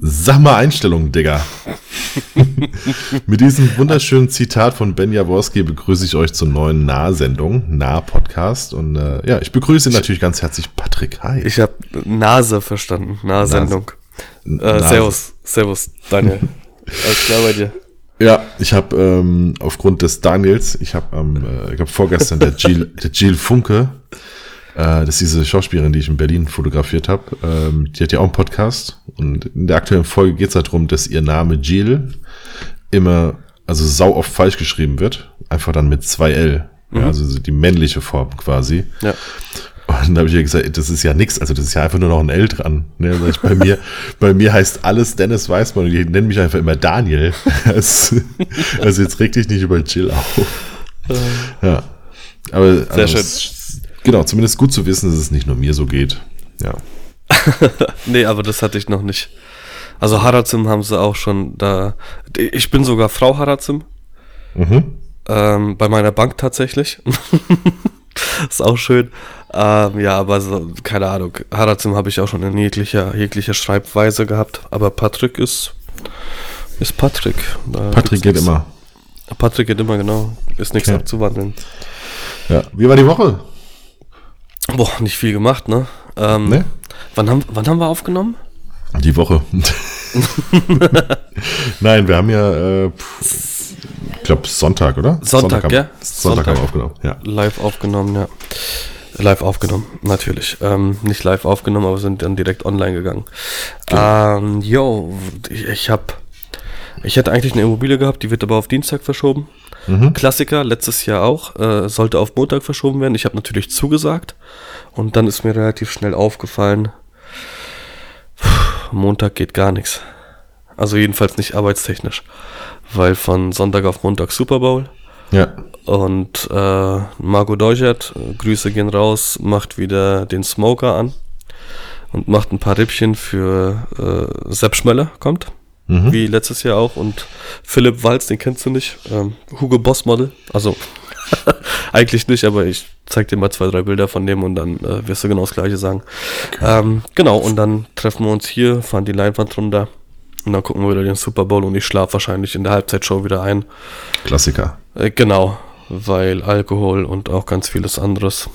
Sag mal Einstellung, Digga. Mit diesem wunderschönen Zitat von Ben Jaworski begrüße ich euch zur neuen Nahsendung, Nah-Podcast. Und äh, ja, ich begrüße natürlich ganz herzlich Patrick. Hi. Ich habe Nase verstanden, Nahsendung. Äh, servus, servus, Daniel. Alles klar bei dir. Ja, ich habe ähm, aufgrund des Daniels, ich habe ähm, äh, ich hab vorgestern der Jill, der Jill Funke, das ist diese Schauspielerin, die ich in Berlin fotografiert habe, ähm, die hat ja auch einen Podcast und in der aktuellen Folge geht es halt darum, dass ihr Name Jill immer, also sau oft falsch geschrieben wird, einfach dann mit zwei L, mhm. ja, also die männliche Form quasi. Ja. Und dann habe ich ihr gesagt, das ist ja nix, also das ist ja einfach nur noch ein L dran. Ne? Ich, bei, mir, bei mir heißt alles Dennis Weißmann und die nennen mich einfach immer Daniel. also, also jetzt reg dich nicht über Jill auf. Ja. Aber Sehr also, schön. Genau, zumindest gut zu wissen, dass es nicht nur mir so geht. Ja. nee, aber das hatte ich noch nicht. Also Harazim haben sie auch schon da. Ich bin sogar Frau Harazim. Mhm. Ähm, bei meiner Bank tatsächlich. ist auch schön. Ähm, ja, aber so, keine Ahnung. Harazim habe ich auch schon in jeglicher, jeglicher Schreibweise gehabt. Aber Patrick ist, ist Patrick. Da Patrick geht nix. immer. Patrick geht immer, genau. Ist nichts okay. abzuwandeln. Ja. Wie war die Woche? Boah, nicht viel gemacht, ne? Ähm, nee? wann, haben, wann haben wir aufgenommen? Die Woche. Nein, wir haben ja, äh, ich glaube Sonntag, oder? Sonntag, Sonntag ja? Sonntag, Sonntag haben wir aufgenommen, ja. Live aufgenommen, ja. Live aufgenommen, natürlich. Ähm, nicht live aufgenommen, aber sind dann direkt online gegangen. Genau. Ähm, yo, ich, ich habe, ich hätte eigentlich eine Immobilie gehabt, die wird aber auf Dienstag verschoben. Mhm. Klassiker, letztes Jahr auch, äh, sollte auf Montag verschoben werden. Ich habe natürlich zugesagt und dann ist mir relativ schnell aufgefallen, Montag geht gar nichts. Also jedenfalls nicht arbeitstechnisch, weil von Sonntag auf Montag Super Bowl. Ja. Und äh, Marco Deuchert, Grüße gehen raus, macht wieder den Smoker an und macht ein paar Rippchen für äh, Sepp Schmeller, kommt. Mhm. Wie letztes Jahr auch. Und Philipp Walz, den kennst du nicht. Ähm, Hugo Boss Model. Also eigentlich nicht, aber ich zeig dir mal zwei, drei Bilder von dem und dann äh, wirst du genau das gleiche sagen. Ähm, genau, und dann treffen wir uns hier, fahren die Leinwand runter und dann gucken wir wieder den Super Bowl und ich schlafe wahrscheinlich in der Halbzeitshow wieder ein. Klassiker. Äh, genau, weil Alkohol und auch ganz vieles anderes.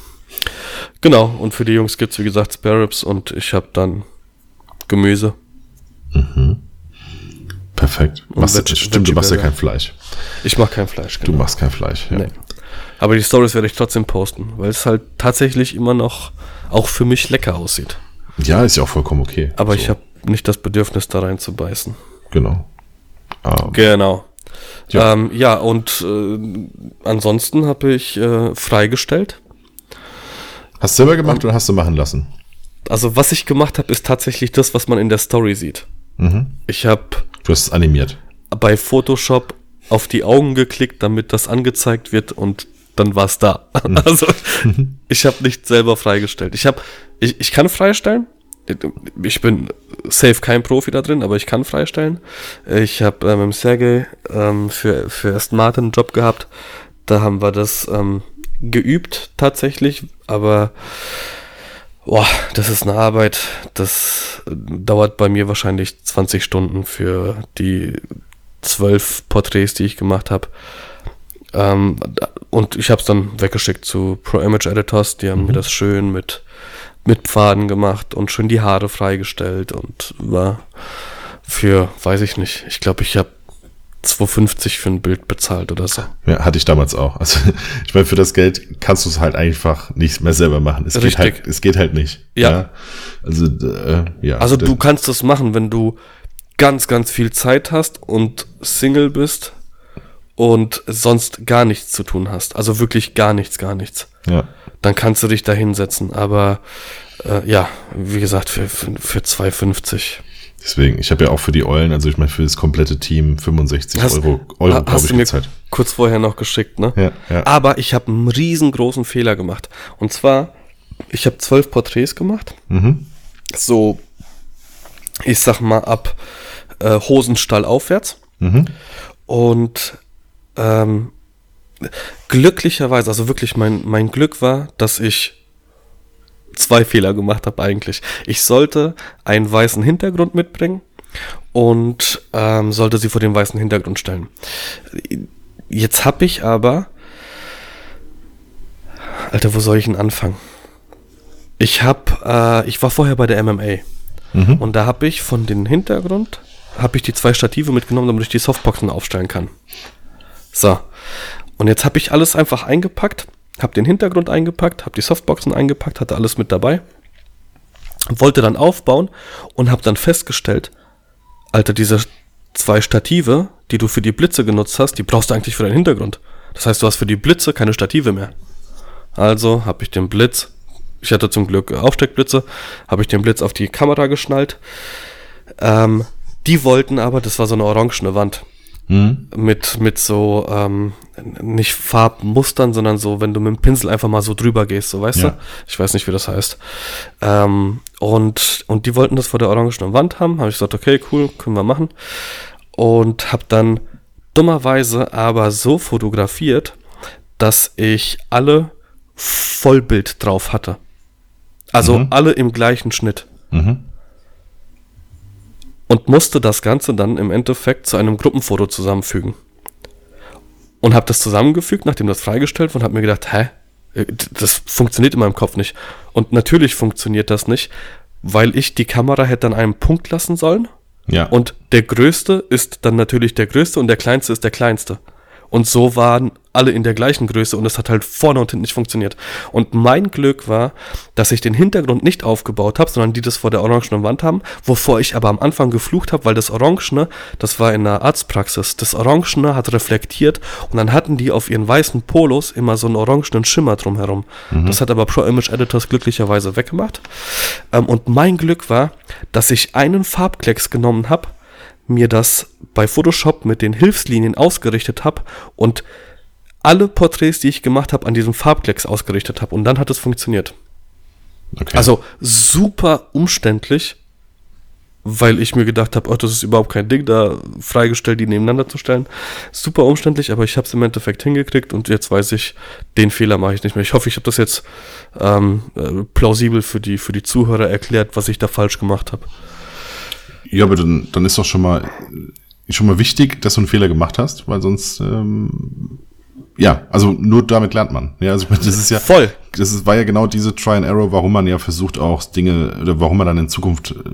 Genau, und für die Jungs gibt es wie gesagt Spare Ribs und ich habe dann Gemüse. Mhm. Perfekt. Machst, Veg stimmt, du machst ja kein Fleisch. Ich mach kein Fleisch, genau. Du machst kein Fleisch, ja. Nee. Aber die Stories werde ich trotzdem posten, weil es halt tatsächlich immer noch auch für mich lecker aussieht. Ja, ist ja auch vollkommen okay. Aber so. ich habe nicht das Bedürfnis, da rein zu beißen. Genau. Um. Ähm, genau. Ja, ähm, ja und äh, ansonsten habe ich äh, freigestellt. Hast du selber gemacht und, oder hast du machen lassen? Also was ich gemacht habe, ist tatsächlich das, was man in der Story sieht. Mhm. Ich habe. Du hast es animiert. Bei Photoshop auf die Augen geklickt, damit das angezeigt wird und dann war es da. Mhm. Also ich habe nicht selber freigestellt. Ich habe, ich, ich kann freistellen, ich bin safe kein Profi da drin, aber ich kann freistellen. Ich habe äh, mit Sergei ähm, für, für Aston Martin einen Job gehabt. Da haben wir das ähm, geübt tatsächlich, aber boah, das ist eine Arbeit. Das dauert bei mir wahrscheinlich 20 Stunden für die zwölf Porträts, die ich gemacht habe. Ähm, und ich habe es dann weggeschickt zu Pro Image Editors. Die haben mhm. mir das schön mit mit Pfaden gemacht und schön die Haare freigestellt und war für, weiß ich nicht, ich glaube, ich habe 2,50 für ein Bild bezahlt oder so. Ja, hatte ich damals auch. Also ich meine, für das Geld kannst du es halt einfach nicht mehr selber machen. Es Richtig. geht halt, es geht halt nicht. Ja. ja. Also äh, ja. Also du kannst es machen, wenn du ganz, ganz viel Zeit hast und Single bist und sonst gar nichts zu tun hast. Also wirklich gar nichts, gar nichts. Ja dann kannst du dich da hinsetzen. Aber äh, ja, wie gesagt, für, für, für 2,50. Deswegen, ich habe ja auch für die Eulen, also ich meine für das komplette Team 65 hast, Euro, Euro glaube ich, gezahlt. Kurz vorher noch geschickt, ne? Ja, ja. Aber ich habe einen riesengroßen Fehler gemacht. Und zwar, ich habe zwölf Porträts gemacht. Mhm. So, ich sag mal, ab äh, Hosenstall aufwärts. Mhm. Und ähm, glücklicherweise, also wirklich mein, mein Glück war, dass ich zwei Fehler gemacht habe eigentlich. Ich sollte einen weißen Hintergrund mitbringen und ähm, sollte sie vor den weißen Hintergrund stellen. Jetzt habe ich aber. Alter, wo soll ich denn anfangen? Ich hab, äh, ich war vorher bei der MMA. Mhm. Und da habe ich von den Hintergrund, habe ich die zwei Stative mitgenommen, damit ich die Softboxen aufstellen kann. So. Und jetzt habe ich alles einfach eingepackt, habe den Hintergrund eingepackt, habe die Softboxen eingepackt, hatte alles mit dabei. Wollte dann aufbauen und habe dann festgestellt, Alter, diese zwei Stative, die du für die Blitze genutzt hast, die brauchst du eigentlich für deinen Hintergrund. Das heißt, du hast für die Blitze keine Stative mehr. Also habe ich den Blitz, ich hatte zum Glück Aufsteckblitze, habe ich den Blitz auf die Kamera geschnallt. Ähm, die wollten aber, das war so eine orangene Wand. Mhm. Mit, mit so, ähm, nicht Farbmustern, sondern so, wenn du mit dem Pinsel einfach mal so drüber gehst, so weißt ja. du? Ich weiß nicht, wie das heißt. Ähm, und, und die wollten das vor der orangenen Wand haben. Habe ich gesagt, okay, cool, können wir machen. Und habe dann dummerweise aber so fotografiert, dass ich alle Vollbild drauf hatte. Also mhm. alle im gleichen Schnitt. Mhm und musste das Ganze dann im Endeffekt zu einem Gruppenfoto zusammenfügen. Und habe das zusammengefügt, nachdem das freigestellt wurde, und habe mir gedacht, hä, äh, das funktioniert in meinem Kopf nicht. Und natürlich funktioniert das nicht, weil ich die Kamera hätte an einem Punkt lassen sollen. Ja. Und der größte ist dann natürlich der größte und der kleinste ist der kleinste. Und so waren alle in der gleichen Größe und es hat halt vorne und hinten nicht funktioniert. Und mein Glück war, dass ich den Hintergrund nicht aufgebaut habe, sondern die das vor der orangenen Wand haben, wovor ich aber am Anfang geflucht habe, weil das Orangene, das war in der Arztpraxis, das Orangene hat reflektiert und dann hatten die auf ihren weißen Polos immer so einen orangenen Schimmer drumherum. Mhm. Das hat aber Pro Image Editors glücklicherweise weggemacht. Ähm, und mein Glück war, dass ich einen Farbklecks genommen habe, mir das bei Photoshop mit den Hilfslinien ausgerichtet habe und alle Porträts, die ich gemacht habe, an diesem Farbklecks ausgerichtet habe. Und dann hat es funktioniert. Okay. Also super umständlich, weil ich mir gedacht habe, oh, das ist überhaupt kein Ding, da freigestellt, die nebeneinander zu stellen. Super umständlich, aber ich habe es im Endeffekt hingekriegt und jetzt weiß ich, den Fehler mache ich nicht mehr. Ich hoffe, ich habe das jetzt ähm, äh, plausibel für die, für die Zuhörer erklärt, was ich da falsch gemacht habe. Ja, aber dann, dann ist doch schon mal, schon mal wichtig, dass du einen Fehler gemacht hast, weil sonst, ähm, ja, also nur damit lernt man. Ja, also das ist ja voll. Das ist, war ja genau diese Try and Error, warum man ja versucht auch Dinge oder warum man dann in Zukunft äh,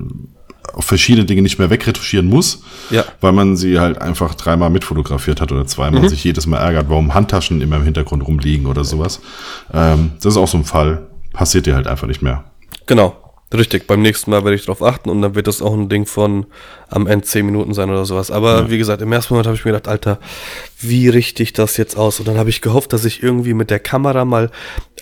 auf verschiedene Dinge nicht mehr wegretuschieren muss, ja. weil man sie halt einfach dreimal mitfotografiert hat oder zweimal mhm. und sich jedes Mal ärgert, warum Handtaschen immer im Hintergrund rumliegen oder sowas. Ähm, das ist auch so ein Fall, passiert dir halt einfach nicht mehr. Genau. Richtig, beim nächsten Mal werde ich darauf achten und dann wird das auch ein Ding von am Ende 10 Minuten sein oder sowas. Aber ja. wie gesagt, im ersten Moment habe ich mir gedacht, Alter, wie richte ich das jetzt aus? Und dann habe ich gehofft, dass ich irgendwie mit der Kamera mal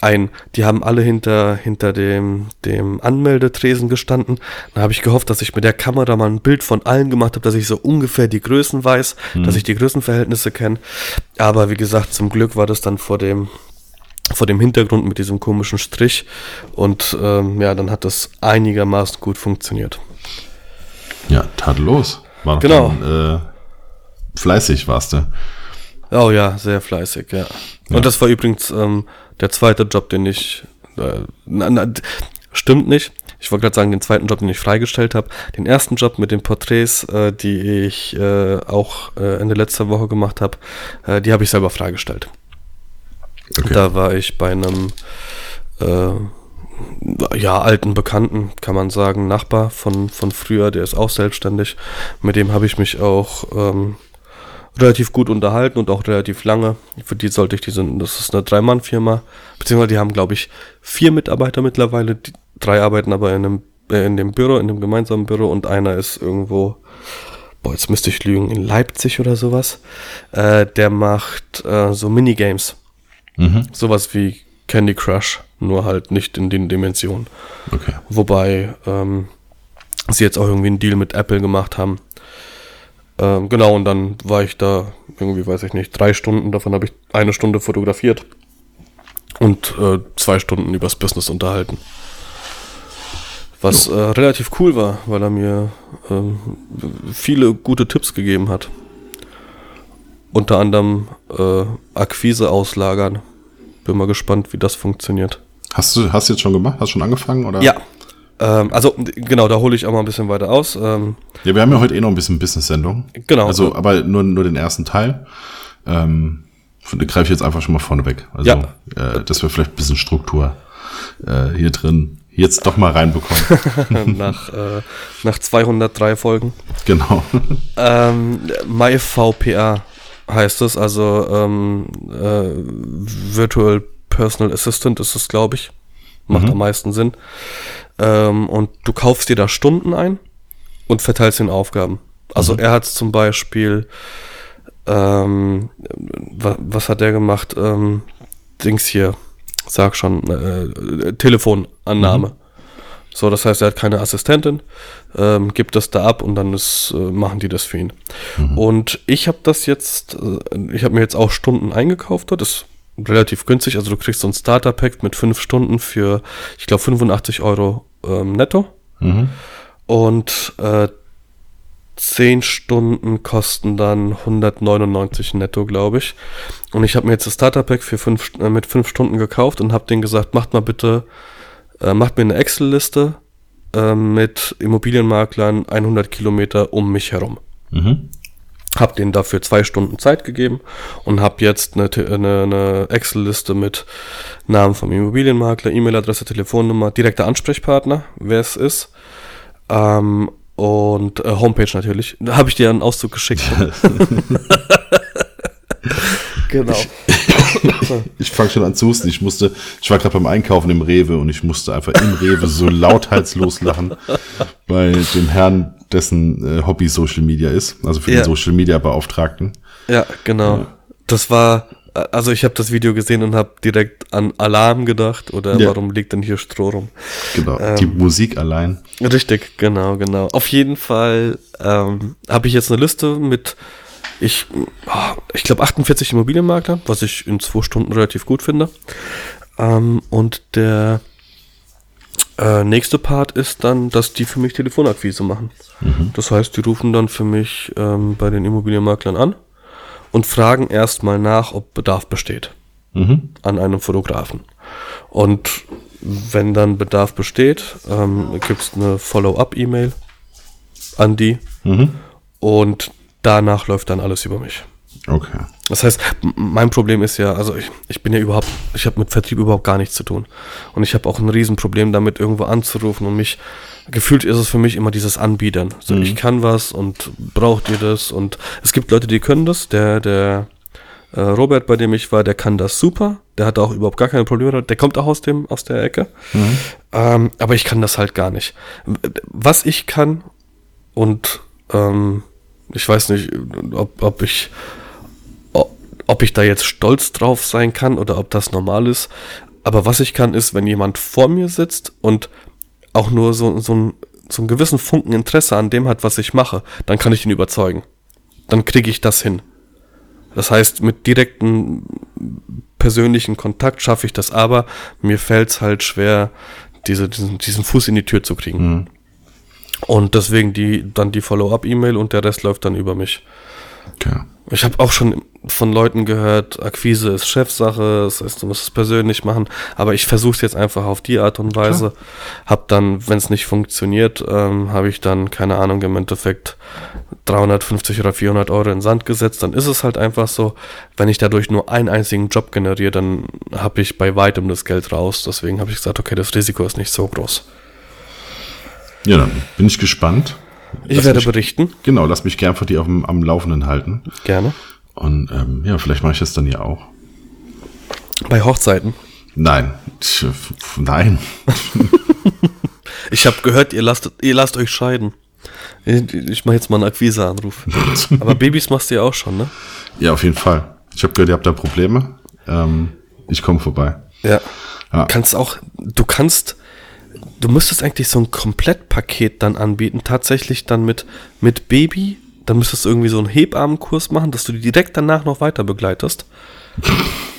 ein, die haben alle hinter, hinter dem, dem Anmeldetresen gestanden. Dann habe ich gehofft, dass ich mit der Kamera mal ein Bild von allen gemacht habe, dass ich so ungefähr die Größen weiß, mhm. dass ich die Größenverhältnisse kenne. Aber wie gesagt, zum Glück war das dann vor dem, vor dem Hintergrund mit diesem komischen Strich. Und ähm, ja, dann hat das einigermaßen gut funktioniert. Ja, tadellos. War genau. Dann, äh, fleißig warst du. Oh ja, sehr fleißig, ja. ja. Und das war übrigens ähm, der zweite Job, den ich. Äh, na, na, stimmt nicht. Ich wollte gerade sagen, den zweiten Job, den ich freigestellt habe. Den ersten Job mit den Porträts, äh, die ich äh, auch äh, Ende letzter Woche gemacht habe, äh, die habe ich selber freigestellt. Okay. Da war ich bei einem äh, ja, alten Bekannten, kann man sagen, Nachbar von, von früher, der ist auch selbstständig. Mit dem habe ich mich auch ähm, relativ gut unterhalten und auch relativ lange. Für die sollte ich diese, das ist eine Drei-Mann-Firma, beziehungsweise die haben, glaube ich, vier Mitarbeiter mittlerweile. Die, drei arbeiten aber in, einem, äh, in dem Büro, in dem gemeinsamen Büro und einer ist irgendwo, boah, jetzt müsste ich lügen, in Leipzig oder sowas. Äh, der macht äh, so Minigames. Mhm. Sowas wie Candy Crush, nur halt nicht in den Dimensionen. Okay. Wobei ähm, sie jetzt auch irgendwie einen Deal mit Apple gemacht haben. Ähm, genau, und dann war ich da irgendwie, weiß ich nicht, drei Stunden, davon habe ich eine Stunde fotografiert und äh, zwei Stunden übers Business unterhalten. Was äh, relativ cool war, weil er mir äh, viele gute Tipps gegeben hat. Unter anderem äh, Akquise auslagern. Bin mal gespannt, wie das funktioniert. Hast du hast du jetzt schon gemacht? Hast du schon angefangen? Oder? Ja. Ähm, also, genau, da hole ich auch mal ein bisschen weiter aus. Ähm, Ja, wir haben ja heute eh noch ein bisschen Business-Sendung. Genau. Also, aber nur, nur den ersten Teil. Ähm, greife ich jetzt einfach schon mal vorne weg. Also, Ja. äh, dass wir vielleicht ein bisschen Struktur äh, hier drin jetzt doch mal reinbekommen. nach, äh, nach 203 Folgen. genau. Ähm, MyVPA heißt es, also ähm, äh, Virtual Personal Assistant ist es, glaube ich. Macht am meisten Sinn. Ähm, und du kaufst dir da Stunden ein und verteilst den Aufgaben. Also er hat zum Beispiel, ähm, wa was hat der gemacht? Ähm, Dings hier, sag schon, äh, Telefonannahme. So, das heißt, er hat keine Assistentin, ähm, gibt das da ab und dann ist, äh, machen die das für ihn. Und ich habe das jetzt, äh, ich habe mir jetzt auch Stunden eingekauft dort, ist relativ günstig, also du kriegst so ein Starter-Pack mit fünf Stunden für, ich glaube, 85 Euro ähm, netto. Mhm. Und äh, 10 Stunden kosten dann 199 netto, glaube ich. Und ich habe mir jetzt das Starter-Pack für fünf, äh, mit 5 Stunden gekauft und habe denen gesagt, macht mal bitte, äh, macht mir eine Excel-Liste äh, mit Immobilienmaklern 100 Kilometer um mich herum. Mhm. Hab denen dafür zwei Stunden Zeit gegeben und habe jetzt eine, eine, eine Excel-Liste mit Namen vom Immobilienmakler, E-Mail-Adresse, Telefonnummer, direkter Ansprechpartner, wer es ist. Ähm, und äh, Homepage natürlich. Da habe ich dir einen Auszug geschickt. genau. Ich fange schon an zu husten. Ich musste, ich war gerade beim Einkaufen im Rewe und ich musste einfach im Rewe so lauthals lachen bei dem Herrn, dessen äh, Hobby Social Media ist, also für Ja. den Social Media Beauftragten. Ja, genau. Das war, also ich habe das Video gesehen und habe direkt an Alarm gedacht oder Ja. warum liegt denn hier Stroh rum? Genau. Ähm. Die Musik allein. Richtig, genau, genau. Auf jeden Fall ähm, habe ich jetzt eine Liste mit, ich, ah, ich glaube 48 Immobilienmakler, was ich in zwei Stunden relativ gut finde. Ähm, und der äh, nächste Part ist dann, dass die für mich Telefonakquise machen. Das heißt, die rufen dann für mich ähm, bei den Immobilienmaklern an und fragen erstmal nach, ob Bedarf besteht Mhm. an einem Fotografen. Und wenn dann Bedarf besteht, ähm, gibt es eine Follow-up-E-Mail an die Mhm. und danach läuft dann alles über mich. Okay. Das heißt, mein Problem ist ja, also ich, ich bin ja überhaupt, ich habe mit Vertrieb überhaupt gar nichts zu tun. Und ich habe auch ein Riesenproblem damit, irgendwo anzurufen und mich, gefühlt ist es für mich immer dieses Anbiedern. So, ich kann was und braucht ihr das? Und es gibt Leute, die können das. Der, der äh, Robert, bei dem ich war, der kann das super. Der hat auch überhaupt gar keine Probleme. Der kommt auch aus dem, aus der Ecke. Ähm, aber ich kann das halt gar nicht. Was ich kann und ähm, ich weiß nicht, ob, ob ich ob ich da jetzt stolz drauf sein kann oder ob das normal ist. Aber was ich kann, ist, wenn jemand vor mir sitzt und auch nur so, so, ein, so einen gewissen Funken Interesse an dem hat, was ich mache, dann kann ich ihn überzeugen. Dann kriege ich das hin. Das heißt, mit direkten persönlichen Kontakt schaffe ich das, aber mir fällt es halt schwer, diese, diesen, diesen Fuß in die Tür zu kriegen. Und deswegen die, dann die Follow-up-E-Mail und der Rest läuft dann über mich. okay. Ich habe auch schon von Leuten gehört, Akquise ist Chefsache, das heißt, du musst es persönlich machen, aber ich versuche es jetzt einfach auf die Art und Weise. Hab dann, wenn es nicht funktioniert, ähm, habe ich dann, keine Ahnung, im Endeffekt 350 oder 400 Euro in Sand gesetzt, dann ist es halt einfach so. Wenn ich dadurch nur einen einzigen Job generiere, dann habe ich bei weitem das Geld raus. Deswegen habe ich gesagt, okay, das Risiko ist nicht so groß. Ja, dann bin ich gespannt. Ich Lass werde mich, berichten, Genau, lass mich gern von dir auf dem, am Laufenden halten. gerne. Und ähm, ja, vielleicht mache ich das dann ja auch. Bei Hochzeiten. Nein. Nein. Ich habe gehört, ihr lasst, ihr lasst euch scheiden. Ich, ich mache jetzt mal einen Akquise-Anruf. Aber Babys machst du ja auch schon, ne? Ja, auf jeden Fall. Ich habe gehört, ihr habt da Probleme. Ähm, ich komme vorbei. Ja. Ja. Kannst auch, du kannst, du müsstest eigentlich so ein Komplettpaket dann anbieten, tatsächlich dann mit, mit Baby. Dann müsstest du irgendwie so einen Hebammenkurs machen, dass du die direkt danach noch weiter begleitest.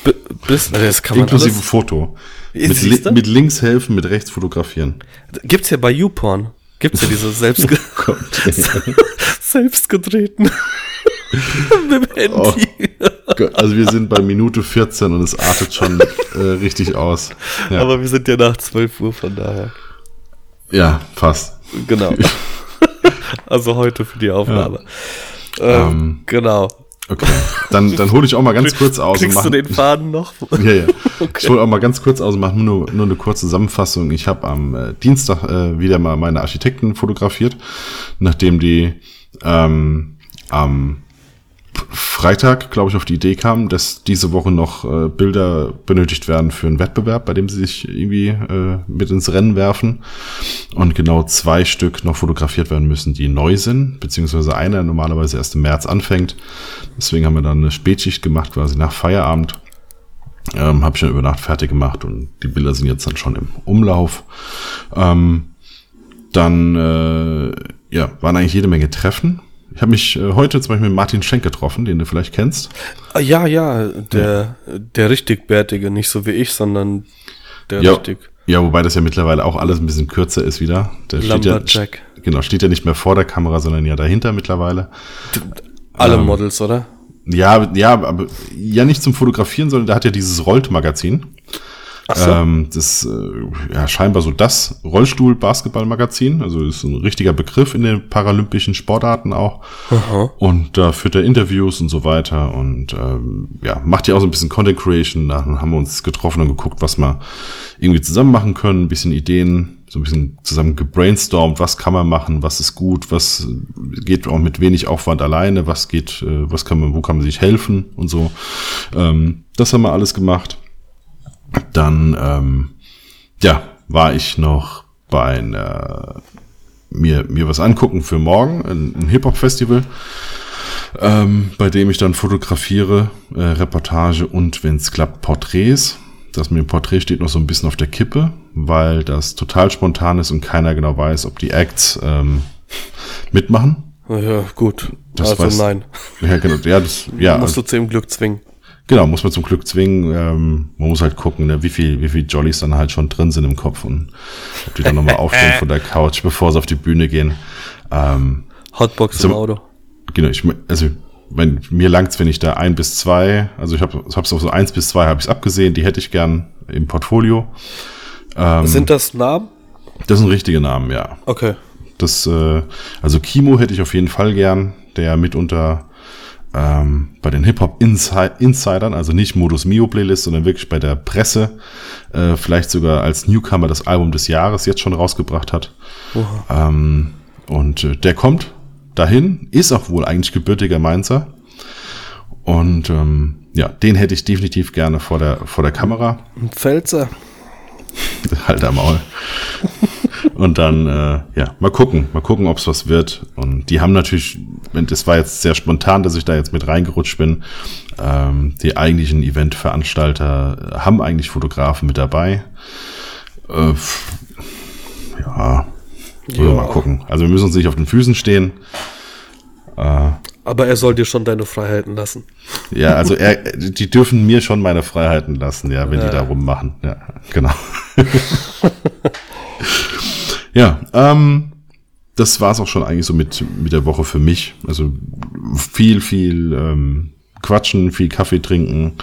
B bis, das kann man Inklusive alles, Foto. Mit, li mit links helfen, mit rechts fotografieren. Gibt's ja bei YouPorn. Gibt's ja diese selbst selbstgedrehten mit dem Handy. Oh. Also wir sind bei Minute 14 und es artet schon äh, richtig aus. Ja. Aber wir sind ja nach 12 Uhr, von daher. Ja, fast. Genau. also heute für die Aufnahme. Ja. Ähm, ähm, genau. Okay, dann, dann hole ich auch mal ganz kurz aus. Kriegst und mach, du den Faden noch? Ja, ja. Okay. Ich hole auch mal ganz kurz aus und mache nur, nur eine kurze Zusammenfassung. Ich habe am äh, Dienstag äh, wieder mal meine Architekten fotografiert, nachdem die ähm, am Freitag, glaube ich, auf die Idee kam, dass diese Woche noch äh, Bilder benötigt werden für einen Wettbewerb, bei dem sie sich irgendwie äh, mit ins Rennen werfen. Und genau zwei Stück noch fotografiert werden müssen, die neu sind, beziehungsweise einer normalerweise erst im März anfängt. Deswegen haben wir dann eine Spätschicht gemacht, quasi nach Feierabend. Ähm, Habe ich dann über Nacht fertig gemacht und die Bilder sind jetzt dann schon im Umlauf. Ähm, dann äh, ja, waren eigentlich jede Menge Treffen ich habe mich äh, heute zum Beispiel mit Martin Schenk getroffen, den du vielleicht kennst. Ah, ja, ja, der, ja. der richtig bärtige, nicht so wie ich, sondern der ja, richtig. Ja, wobei das ja mittlerweile auch alles ein bisschen kürzer ist wieder. Der steht ja, genau, steht ja nicht mehr vor der Kamera, sondern ja dahinter mittlerweile. Alle ähm, Models, oder? Ja, ja, aber ja nicht zum Fotografieren, sondern der hat ja dieses Rollt-Magazin. So. Ähm, das äh, ja scheinbar so das Rollstuhl-Basketball-Magazin, also ist ein richtiger Begriff in den paralympischen Sportarten auch. Aha. Und da äh, führt er Interviews und so weiter und ähm, ja, macht ja auch so ein bisschen Content Creation. Da haben wir uns getroffen und geguckt, was wir irgendwie zusammen machen können, ein bisschen Ideen, so ein bisschen zusammen gebrainstormt, was kann man machen, was ist gut, was geht auch mit wenig Aufwand alleine, was geht, äh, was kann man, wo kann man sich helfen und so. Ähm, das haben wir alles gemacht. Dann, ähm, ja, war ich noch bei einer, mir, mir was angucken für morgen, ein, ein Hip-Hop-Festival, ähm, bei dem ich dann fotografiere, äh, Reportage und, wenn es klappt, Porträts. Das mit dem Porträt steht noch so ein bisschen auf der Kippe, weil das total spontan ist und keiner genau weiß, ob die Acts ähm, mitmachen. Ja, gut. Das also weiß, nein. Ja, genau. Ja, das, ja. Musst du zu dem Glück zwingen. Genau, muss man zum Glück zwingen. Ähm, man muss halt gucken, ne, wie viel, wie viel Jollies dann halt schon drin sind im Kopf und ob die dann nochmal aufstehen von der Couch, bevor sie auf die Bühne gehen. Ähm, Hotbox so, im Auto. Genau, ich, also wenn, mir langt's, wenn ich da ein bis zwei, also ich habe hab's auf so eins bis zwei habe ich abgesehen, die hätte ich gern im Portfolio. Ähm, sind das Namen? Das sind richtige Namen, ja. Okay. Das, äh, also Kimo hätte ich auf jeden Fall gern, der mitunter ähm, bei den Hip-Hop-Insidern, also nicht Modus Mio Playlist, sondern wirklich bei der Presse, äh, vielleicht sogar als Newcomer das Album des Jahres jetzt schon rausgebracht hat. Ähm, und äh, der kommt dahin, ist auch wohl eigentlich gebürtiger Mainzer. Und ähm, ja, den hätte ich definitiv gerne vor der, vor der Kamera. Ein Pfälzer. halt am Maul. Und dann, äh, ja, mal gucken, mal gucken, ob es was wird. Und die haben natürlich, das war jetzt sehr spontan, dass ich da jetzt mit reingerutscht bin. Ähm, die eigentlichen Eventveranstalter haben eigentlich Fotografen mit dabei. Äh, ja, ja. mal gucken. Also wir müssen uns nicht auf den Füßen stehen. Äh, aber er soll dir schon deine Freiheiten lassen. Ja, also er, die dürfen mir schon meine Freiheiten lassen, ja, wenn ja. die da rummachen. Ja, genau. Ja, ähm, das war's auch schon eigentlich so mit, mit der Woche für mich. Also viel, viel ähm, quatschen, viel Kaffee trinken.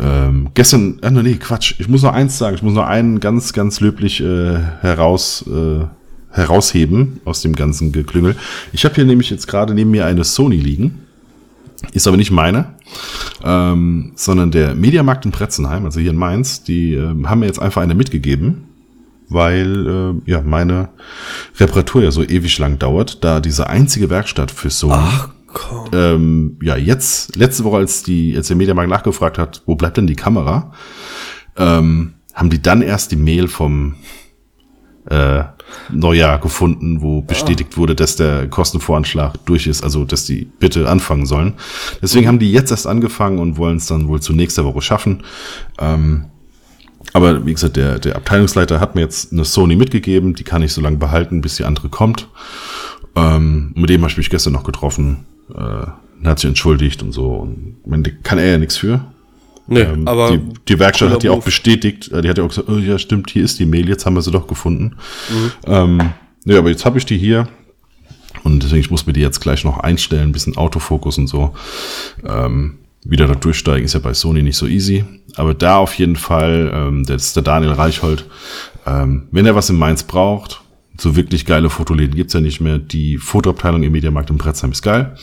Ähm, gestern, äh, nee, Quatsch. Ich muss noch eins sagen. Ich muss noch einen ganz, ganz löblich äh, heraus äh, herausheben aus dem ganzen Geklüngel. Ich habe hier nämlich jetzt gerade neben mir eine Sony liegen. Ist aber nicht meine, ähm, sondern der Mediamarkt in Pretzenheim, also hier in Mainz, die äh, haben mir jetzt einfach eine mitgegeben weil äh, ja meine Reparatur ja so ewig lang dauert, da diese einzige Werkstatt für. Ach, komm. Ähm, ja, jetzt, letzte Woche, als die, als der Mediamarkt nachgefragt hat, wo bleibt denn die Kamera, ähm, haben die dann erst die Mail vom äh, Neujahr gefunden, wo bestätigt ah. wurde, dass der Kostenvoranschlag durch ist, also dass die bitte anfangen sollen. Deswegen haben die jetzt erst angefangen und wollen es dann wohl zu nächster Woche schaffen. Ähm, aber wie gesagt, der, der Abteilungsleiter hat mir jetzt eine Sony mitgegeben, die kann ich so lange behalten, bis die andere kommt. Ähm, mit dem habe ich mich gestern noch getroffen, äh, hat sich entschuldigt und so. Und man, kann er ja nichts für. Nee, ähm, aber die, die Werkstatt hat die auch bestätigt, äh, die hat ja auch gesagt, oh, ja stimmt, hier ist die Mail, jetzt haben wir sie doch gefunden. Mhm. Ähm, ja, aber jetzt habe ich die hier und deswegen ich muss mir die jetzt gleich noch einstellen, ein bisschen Autofokus und so. Ähm, wieder da durchsteigen ist ja bei Sony nicht so easy. Aber da auf jeden Fall, ähm, das ist der Daniel Reichhold. Ähm, wenn er was in Mainz braucht, so wirklich geile Fotoläden gibt's ja nicht mehr. Die Fotoabteilung im Mediamarkt in Pretzheim ist geil.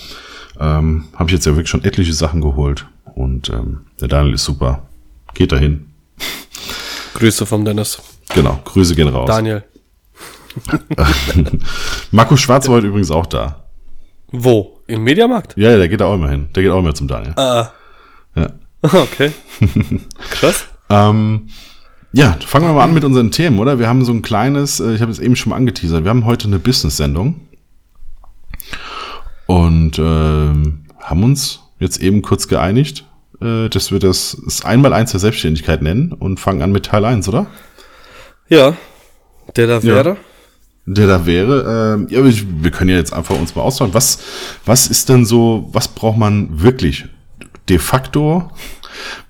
Ähm, Habe ich jetzt ja wirklich schon etliche Sachen geholt. Und ähm, der Daniel ist super. Geht dahin. Grüße vom Dennis. Genau, Grüße gehen raus. Daniel. Markus Schwarz war heute übrigens auch da. Wo? Im Mediamarkt? Ja, ja, der geht da auch immer hin. Der geht auch immer zum Daniel. Ah. Ja. Okay. Krass. Ähm, ja, fangen wir mal an mit unseren Themen, oder? Wir haben so ein kleines, äh, ich habe es eben schon mal angeteasert, wir haben heute eine Business-Sendung und ähm, haben uns jetzt eben kurz geeinigt, äh, dass wir das, das Einmaleins der Selbstständigkeit nennen und fangen an mit Teil 1, oder? Ja. Der da Ja. Der da wäre, ähm, ja, wir, wir können ja jetzt einfach uns mal austauschen. Was, was ist denn so, was braucht man wirklich de facto,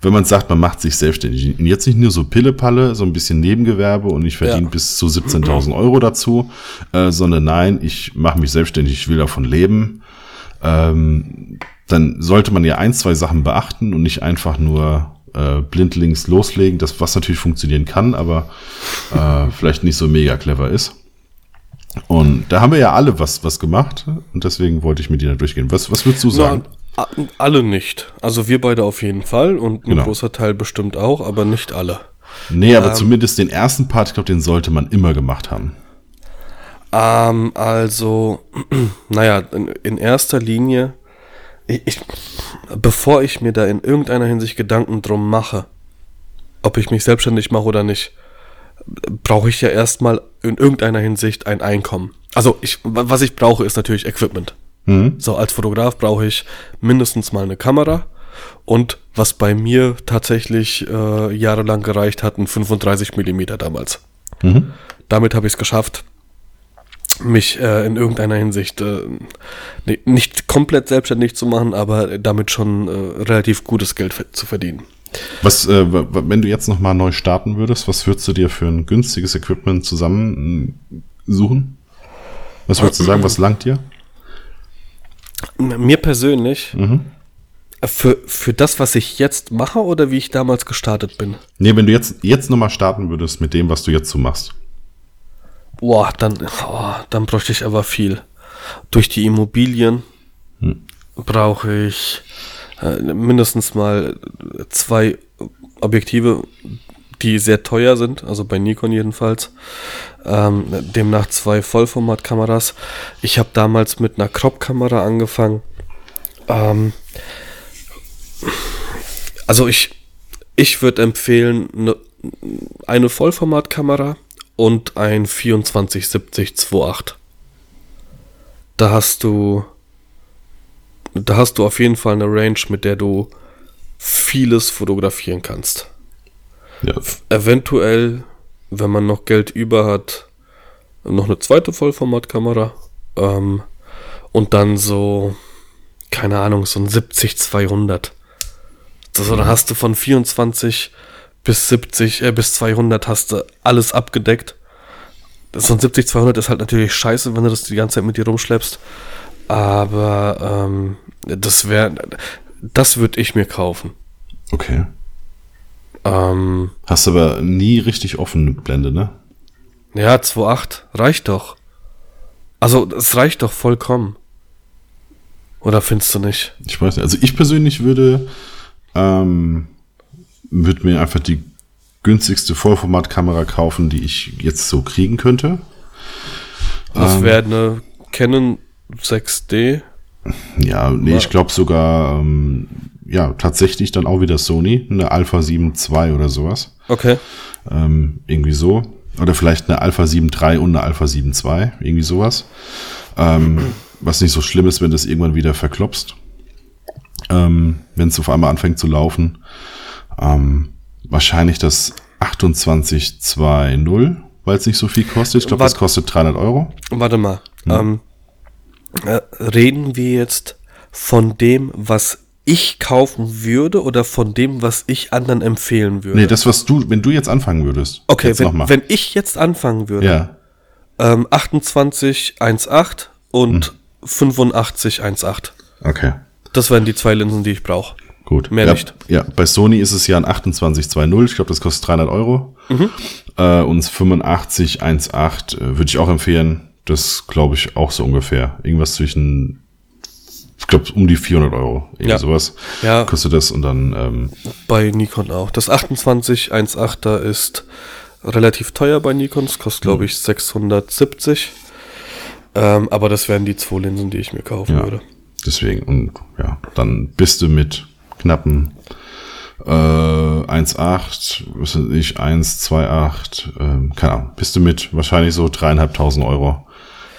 wenn man sagt, man macht sich selbstständig? Und jetzt nicht nur so Pille-Palle, so ein bisschen Nebengewerbe und ich verdiene Ja. bis zu 17.000 Euro dazu, äh, sondern nein, ich mache mich selbstständig, ich will davon leben. Ähm, dann sollte man ja ein, zwei Sachen beachten und nicht einfach nur äh, blindlings loslegen, das was natürlich funktionieren kann, aber äh, vielleicht nicht so mega clever ist. Und da haben wir ja alle was, was gemacht und deswegen wollte ich mit dir da durchgehen. Was, was würdest du sagen? Na, alle nicht. Also wir beide auf jeden Fall und ein Genau. großer Teil bestimmt auch, aber nicht alle. nee, aber zumindest den ersten Part, ich glaube, den sollte man immer gemacht haben. Ähm, also, naja, in, in erster Linie, ich, ich, bevor ich mir da in irgendeiner Hinsicht Gedanken drum mache, ob ich mich selbstständig mache oder nicht, brauche ich ja erstmal in irgendeiner Hinsicht ein Einkommen. Also, ich, wa- was ich brauche, ist natürlich Equipment. Mhm. So, als Fotograf brauche ich mindestens mal eine Kamera und was bei mir tatsächlich äh, jahrelang gereicht hat, ein 35 Millimeter damals. Mhm. Damit habe ich es geschafft, mich äh, in irgendeiner Hinsicht äh, nicht komplett selbstständig zu machen, aber damit schon äh, relativ gutes Geld zu verdienen. Was, äh, wenn du jetzt nochmal neu starten würdest, was würdest du dir für ein günstiges Equipment zusammen äh, suchen? Was würdest du sagen, was langt dir? Mir persönlich, Mhm. für, für das, was ich jetzt mache oder wie ich damals gestartet bin, Nee, wenn du jetzt, jetzt nochmal starten würdest mit dem, was du jetzt so machst. boah, dann, oh, dann bräuchte ich aber viel. Durch die Immobilien brauche ich äh, mindestens mal zwei Objektive, die sehr teuer sind, also bei Nikon jedenfalls. Ähm, demnach zwei Vollformatkameras. Ich habe damals mit einer Crop-Kamera angefangen. Ähm, also ich, ich würde empfehlen, ne, eine Vollformatkamera und ein 2470 2.8. Da hast du, da hast du auf jeden Fall eine Range, mit der du vieles fotografieren kannst. Ja. Eventuell, wenn man noch Geld über hat, noch eine zweite Vollformatkamera. Ähm, und dann so, keine Ahnung, so ein 70-200. So, dann hast du von 24 bis 70, äh, bis 200 hast du alles abgedeckt. So ein 70-200 ist halt natürlich scheiße, wenn du das die ganze Zeit mit dir rumschleppst. Aber ähm, das wäre, das würde ich mir kaufen. Okay. Ähm, Hast aber nie richtig offene Blende, ne? Ja, 2,8 reicht doch. Also, es reicht doch vollkommen. Oder findest du nicht? Ich weiß nicht. Also ich persönlich würde, ähm, würde mir einfach die günstigste Vollformatkamera kaufen, die ich jetzt so kriegen könnte. Das Ähm. wäre eine Canon 6D. Ja, nee, ich glaube sogar, ähm, ja, tatsächlich dann auch wieder Sony, eine Alpha 7 II oder sowas. Okay. Ähm, irgendwie so. Oder vielleicht eine Alpha 7 III und eine Alpha 7 II, irgendwie sowas. Ähm, was nicht so schlimm ist, wenn du es irgendwann wieder verklopst. Ähm, wenn es auf einmal anfängt zu laufen. Ähm, wahrscheinlich das 2820, weil es nicht so viel kostet. Ich glaube, das kostet 300 Euro. Warte mal. Ähm, äh, reden wir jetzt von dem, was ich kaufen würde oder von dem, was ich anderen empfehlen würde? Nee, das, was du, wenn du jetzt anfangen würdest. okay, wenn, wenn ich jetzt anfangen würde, ja. ähm, 2818 und Hm. 8518. Okay. Das wären die zwei Linsen, die ich brauche. Gut. Mehr ja, nicht. Ja, bei Sony ist es ja ein 2820. Ich glaube, das kostet 300 Euro. Mhm. Äh, und 8518 äh, würde ich auch empfehlen. Das glaube ich auch so ungefähr. Irgendwas zwischen, ich glaube, um die 400 Euro. Irgendwie Ja. sowas. Ja. Kostet das und dann, ähm, Bei Nikon auch. Das 2818er ist relativ teuer bei Nikon. Es kostet, glaube ich, 670. Ähm, aber das wären die zwei Linsen, die ich mir kaufen ja. würde. Deswegen, und ja, dann bist du mit knappen äh, 1,8, was weiß ich, 1,28, ähm, keine Ahnung, bist du mit wahrscheinlich so dreieinhalbtausend Euro.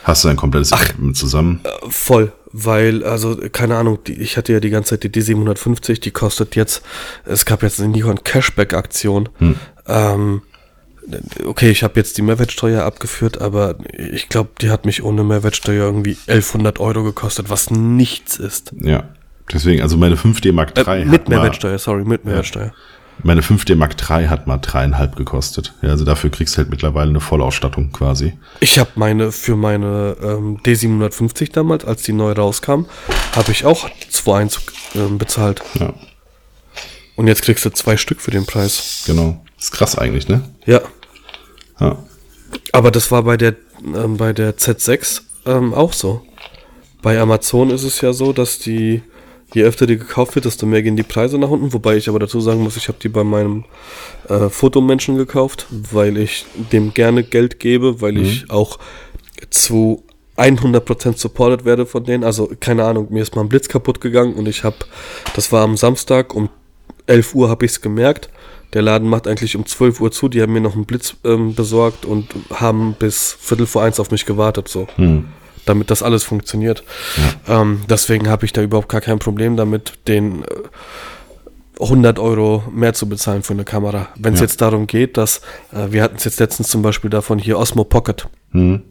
Hast du ein komplettes Equipment zusammen? Äh, Voll, weil, also, keine Ahnung, die, ich hatte ja die ganze Zeit die D750, die kostet jetzt, es gab jetzt eine Nikon Cashback-Aktion. Ähm, okay, ich habe jetzt die Mehrwertsteuer abgeführt, aber ich glaube, die hat mich ohne Mehrwertsteuer irgendwie 1100 Euro gekostet, was nichts ist. Ja. Deswegen, also meine 5D Mark III Äh, hat mit mal, Mehrwertsteuer, sorry, mit Mehrwertsteuer. Meine 5D Mark III hat mal dreieinhalb gekostet. Ja, also dafür kriegst du halt mittlerweile eine Vollausstattung quasi. Ich habe meine, für meine ähm, D750 damals, als die neu rauskam, habe ich auch 2,1 ähm, bezahlt. Ja, Und jetzt kriegst du zwei Stück für den Preis. genau. Ist krass eigentlich, ne? Ja, Ja. aber das war bei der, ähm, bei der Z6 ähm, auch so. Bei Amazon ist es ja so, dass die, je öfter die gekauft wird, desto mehr gehen die Preise nach unten. Wobei ich aber dazu sagen muss, ich habe die bei meinem äh, Fotomenschen gekauft, weil ich dem gerne Geld gebe, weil ich auch zu 100% supported werde von denen. Also keine Ahnung, mir ist mal ein Blitz kaputt gegangen und ich habe, das war am Samstag um 11 Uhr habe ich es gemerkt. Der Laden macht eigentlich um 12 Uhr zu. Die haben mir noch einen Blitz ähm, besorgt und haben bis Viertel vor eins auf mich gewartet, so. Damit das alles funktioniert. Ähm, deswegen habe ich da überhaupt gar kein Problem damit, den äh, 100 Euro mehr zu bezahlen für eine Kamera. Wenn es Ja. jetzt darum geht, dass, äh, wir hatten es jetzt letztens zum Beispiel davon hier Osmo Pocket. Hm.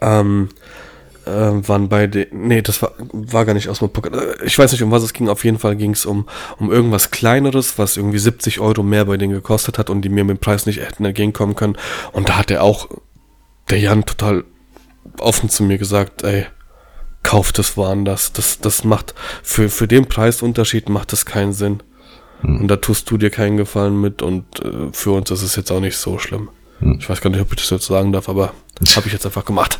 Ähm, äh, waren bei den, nee, das war, war gar nicht Osmo Pocket. Äh, Ich weiß nicht, um was es ging. Auf jeden Fall ging es um, um irgendwas Kleineres, was irgendwie 70 Euro mehr bei denen gekostet hat und die mir mit dem Preis nicht hätten entgegenkommen können. Und da hat er auch, der Jan total offen zu mir gesagt, ey, kauft es woanders. Das, das macht, für, für den Preisunterschied macht das keinen Sinn. Und da tust du dir keinen Gefallen mit und äh, für uns ist es jetzt auch nicht so schlimm. Ich weiß gar nicht, ob ich das jetzt sagen darf, aber habe ich jetzt einfach gemacht.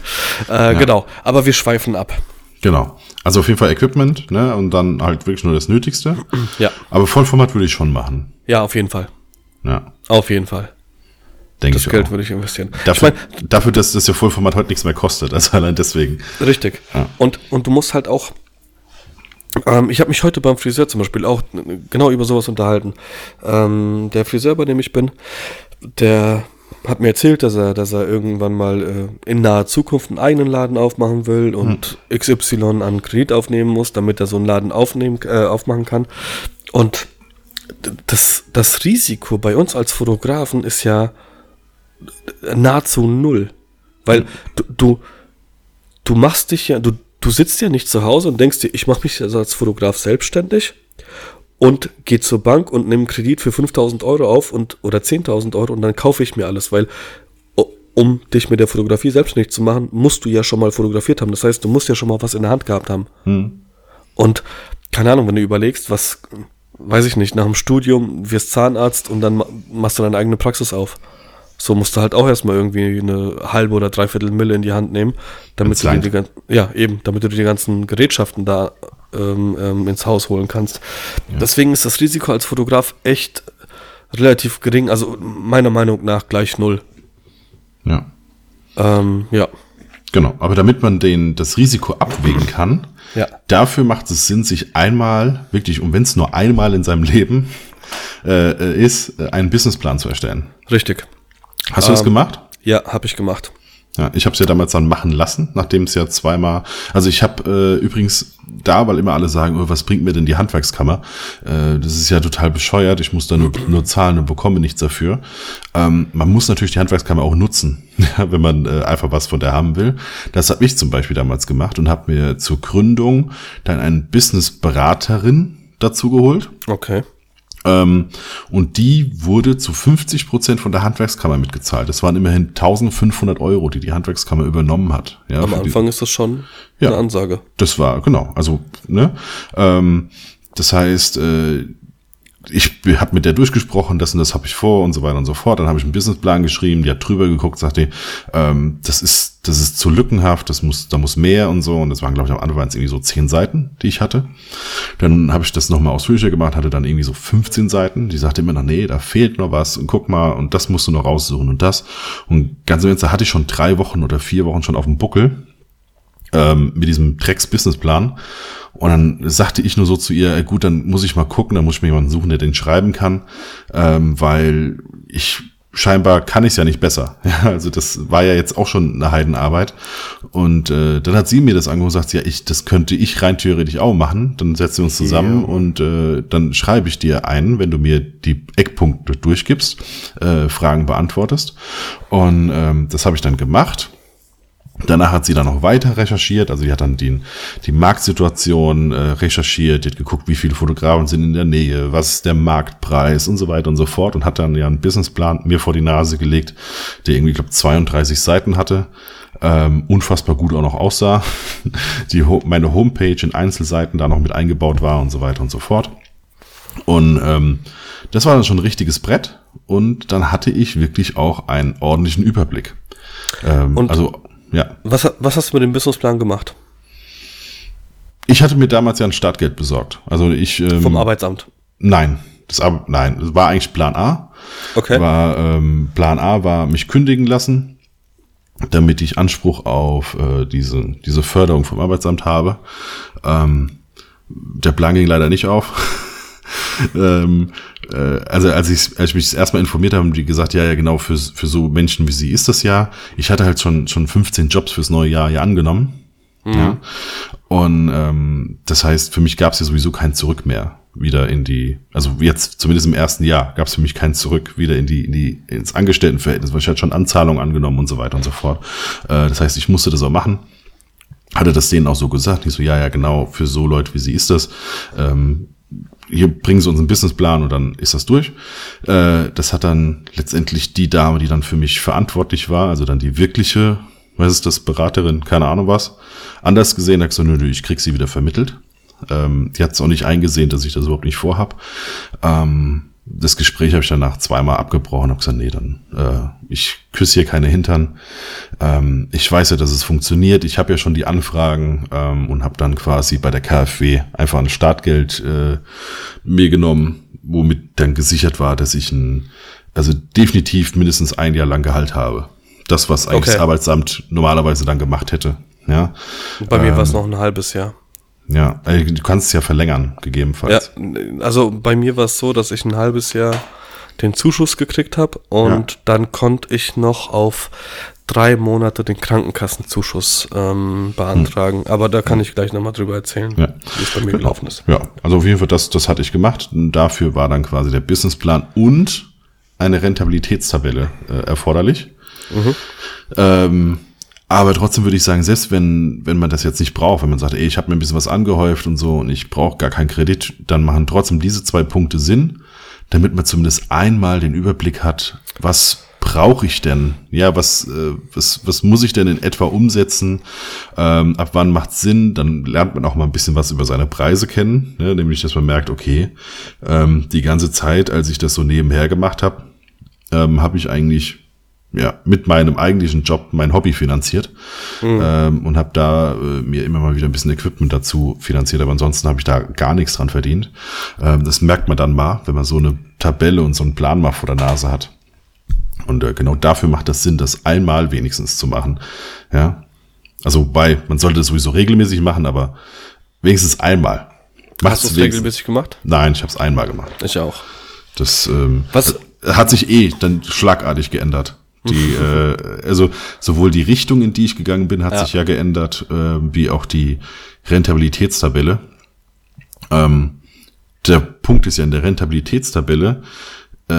Äh, Genau, aber wir schweifen ab. Genau. Also auf jeden Fall Equipment, ne? Und dann halt wirklich nur das Nötigste. Ja, Aber Vollformat würde ich schon machen. ja, auf jeden Fall. Ja, Auf jeden Fall. Denke Das Geld auch. würde ich investieren. Dafür, ich meine, dafür, dass das ja Vollformat heute nichts mehr kostet. Also allein deswegen. Richtig. Ja. Und, und du musst halt auch. Ähm, ich habe mich heute beim Friseur zum Beispiel auch genau über sowas unterhalten. Ähm, der Friseur, bei dem ich bin, der hat mir erzählt, dass er, dass er irgendwann mal äh, in naher Zukunft einen eigenen Laden aufmachen will und XY an Kredit aufnehmen muss, damit er so einen Laden aufnehmen, äh, aufmachen kann. Und das, das Risiko bei uns als Fotografen ist ja nahezu null. Weil du, du, du machst dich ja, du, du sitzt ja nicht zu Hause und denkst dir, ich mache mich also als Fotograf selbstständig und gehe zur Bank und nehme einen Kredit für 5000 Euro auf und oder 10.000 Euro und dann kaufe ich mir alles, weil um dich mit der Fotografie selbstständig zu machen, musst du ja schon mal fotografiert haben. Das heißt, du musst ja schon mal was in der Hand gehabt haben. Und keine Ahnung, wenn du überlegst, was, weiß ich nicht, nach dem Studium wirst Zahnarzt und dann ma- machst du deine eigene Praxis auf. So musst du halt auch erstmal irgendwie eine halbe oder dreiviertel Mille in die Hand nehmen, damit du die ganzen, ja, eben, damit du die ganzen Gerätschaften da ähm, ähm, ins Haus holen kannst. Deswegen ist das Risiko als Fotograf echt relativ gering, also meiner Meinung nach gleich null. Ja. Ähm, ja. Genau. Aber damit man den, das Risiko abwägen kann, Ja. dafür macht es Sinn, sich einmal, wirklich, und wenn es nur einmal in seinem Leben äh, äh, ist, äh, einen Businessplan zu erstellen. Richtig. Hast du das Ähm, gemacht? Ja, habe ich gemacht. Ja, ich habe es ja damals dann machen lassen, nachdem es ja zweimal. Also ich habe äh, übrigens da, weil immer alle sagen, oh, was bringt mir denn die Handwerkskammer? Äh, das ist ja total bescheuert. Ich muss da nur, nur zahlen und bekomme nichts dafür. Ähm, man muss natürlich die Handwerkskammer auch nutzen, wenn man äh, einfach was von der haben will. Das habe ich zum Beispiel damals gemacht und habe mir zur Gründung dann eine Businessberaterin dazu geholt. Okay. Ähm, und die wurde zu 50 Prozent von der Handwerkskammer mitgezahlt. Das waren immerhin 1500 Euro, die die Handwerkskammer übernommen hat. Ja, Am für die- Anfang ist das schon Ja. eine Ansage. das war, genau, also, ne, ähm, das heißt, äh, ich habe mit der durchgesprochen, das und das habe ich vor und so weiter und so fort. Dann habe ich einen Businessplan geschrieben, die hat drüber geguckt, sagte, ähm, das ist, das ist zu lückenhaft, das muss, da muss mehr und so. Und das waren, glaube ich, am Anfang waren es irgendwie so zehn Seiten, die ich hatte. Dann habe ich das nochmal ausführlicher gemacht, hatte dann irgendwie so 15 Seiten. Die sagte immer noch, nee, da fehlt noch was und guck mal und das musst du noch raussuchen und das. Und ganz im Ernst, da hatte ich schon drei Wochen oder vier Wochen schon auf dem Buckel ähm, mit diesem Drecks-Businessplan. Und dann sagte ich nur so zu ihr, gut, dann muss ich mal gucken, dann muss ich mir jemanden suchen, der den schreiben kann, ähm, weil ich scheinbar kann ich es ja nicht besser. Ja, also das war ja jetzt auch schon eine Heidenarbeit. Und äh, dann hat sie mir das angeguckt und sagt, ja, ich, das könnte ich rein theoretisch auch machen. Dann setzen wir uns zusammen yeah. und äh, dann schreibe ich dir ein, wenn du mir die Eckpunkte durchgibst, äh, Fragen beantwortest. Und ähm, das habe ich dann gemacht. Danach hat sie dann noch weiter recherchiert, also die hat dann die, die Marktsituation äh, recherchiert, die hat geguckt, wie viele Fotografen sind in der Nähe, was ist der Marktpreis und so weiter und so fort. Und hat dann ja einen Businessplan mir vor die Nase gelegt, der irgendwie, ich glaube, 32 Seiten hatte, ähm, unfassbar gut auch noch aussah, die meine Homepage in Einzelseiten da noch mit eingebaut war und so weiter und so fort. Und ähm, das war dann schon ein richtiges Brett. Und dann hatte ich wirklich auch einen ordentlichen Überblick. Ähm, und also ja. Was, was hast du mit dem Businessplan gemacht? Ich hatte mir damals ja ein Startgeld besorgt. Also ich. Ähm, Vom Arbeitsamt? Nein. Das, nein, das war eigentlich Plan A. Okay. War, ähm, Plan A war mich kündigen lassen, damit ich Anspruch auf äh, diese, diese Förderung vom Arbeitsamt habe. Ähm, der Plan ging leider nicht auf. ähm, äh, also als ich, als ich mich das erstmal informiert habe, haben die gesagt, ja, ja, genau, für, für so Menschen wie sie ist das ja. Ich hatte halt schon, schon 15 Jobs fürs neue Jahr ja angenommen. Mhm. Ja. Und ähm, das heißt, für mich gab es ja sowieso kein Zurück mehr wieder in die, also jetzt zumindest im ersten Jahr gab es für mich kein Zurück wieder in die, in die ins Angestelltenverhältnis, weil ich hatte schon Anzahlungen angenommen und so weiter und so fort. Äh, das heißt, ich musste das auch machen hatte das denen auch so gesagt. Ich so, ja, ja, genau, für so Leute wie sie ist das. Ähm, hier bringen sie uns einen Businessplan und dann ist das durch. Äh, das hat dann letztendlich die Dame, die dann für mich verantwortlich war, also dann die wirkliche, was ist das, Beraterin, keine Ahnung was, anders gesehen, hat gesagt, nö, nö, ich krieg sie wieder vermittelt. Ähm, die hat es auch nicht eingesehen, dass ich das überhaupt nicht vorhab. Ähm, das Gespräch habe ich danach zweimal abgebrochen und gesagt, nee, dann äh, ich küsse hier keine Hintern. Ähm, ich weiß ja, dass es funktioniert. Ich habe ja schon die Anfragen ähm, und habe dann quasi bei der KfW einfach ein Startgeld äh, mir genommen, womit dann gesichert war, dass ich ein, also definitiv mindestens ein Jahr lang Gehalt habe. Das, was eigentlich okay. das Arbeitsamt normalerweise dann gemacht hätte. Ja. Bei mir ähm, war es noch ein halbes Jahr. Ja, also du kannst es ja verlängern, gegebenenfalls. Ja, also bei mir war es so, dass ich ein halbes Jahr den Zuschuss gekriegt habe und ja. dann konnte ich noch auf drei Monate den Krankenkassenzuschuss ähm, beantragen. Hm. Aber da kann ich gleich nochmal drüber erzählen, ja. wie es bei mir gelaufen ist. Ja, also auf jeden Fall, das, das hatte ich gemacht. Und dafür war dann quasi der Businessplan und eine Rentabilitätstabelle äh, erforderlich. Mhm. Ähm, aber trotzdem würde ich sagen, selbst wenn, wenn man das jetzt nicht braucht, wenn man sagt, ey, ich habe mir ein bisschen was angehäuft und so und ich brauche gar keinen Kredit, dann machen trotzdem diese zwei Punkte Sinn, damit man zumindest einmal den Überblick hat, was brauche ich denn? Ja, was, äh, was, was muss ich denn in etwa umsetzen? Ähm, ab wann macht Sinn? Dann lernt man auch mal ein bisschen was über seine Preise kennen, ne? nämlich dass man merkt, okay, ähm, die ganze Zeit, als ich das so nebenher gemacht habe, ähm, habe ich eigentlich ja, mit meinem eigentlichen Job mein Hobby finanziert mhm. ähm, und habe da äh, mir immer mal wieder ein bisschen Equipment dazu finanziert, aber ansonsten habe ich da gar nichts dran verdient. Ähm, das merkt man dann mal, wenn man so eine Tabelle und so einen Plan mal vor der Nase hat. Und äh, genau dafür macht das Sinn, das einmal wenigstens zu machen. Ja, also bei, man sollte das sowieso regelmäßig machen, aber wenigstens einmal. Hast du es regelmäßig gemacht? Nein, ich habe es einmal gemacht. Ich auch. Das, ähm, Was? hat sich eh dann schlagartig geändert. Die, äh, also sowohl die Richtung, in die ich gegangen bin, hat ja. sich ja geändert, äh, wie auch die Rentabilitätstabelle. Ähm, der Punkt ist ja in der Rentabilitätstabelle, äh,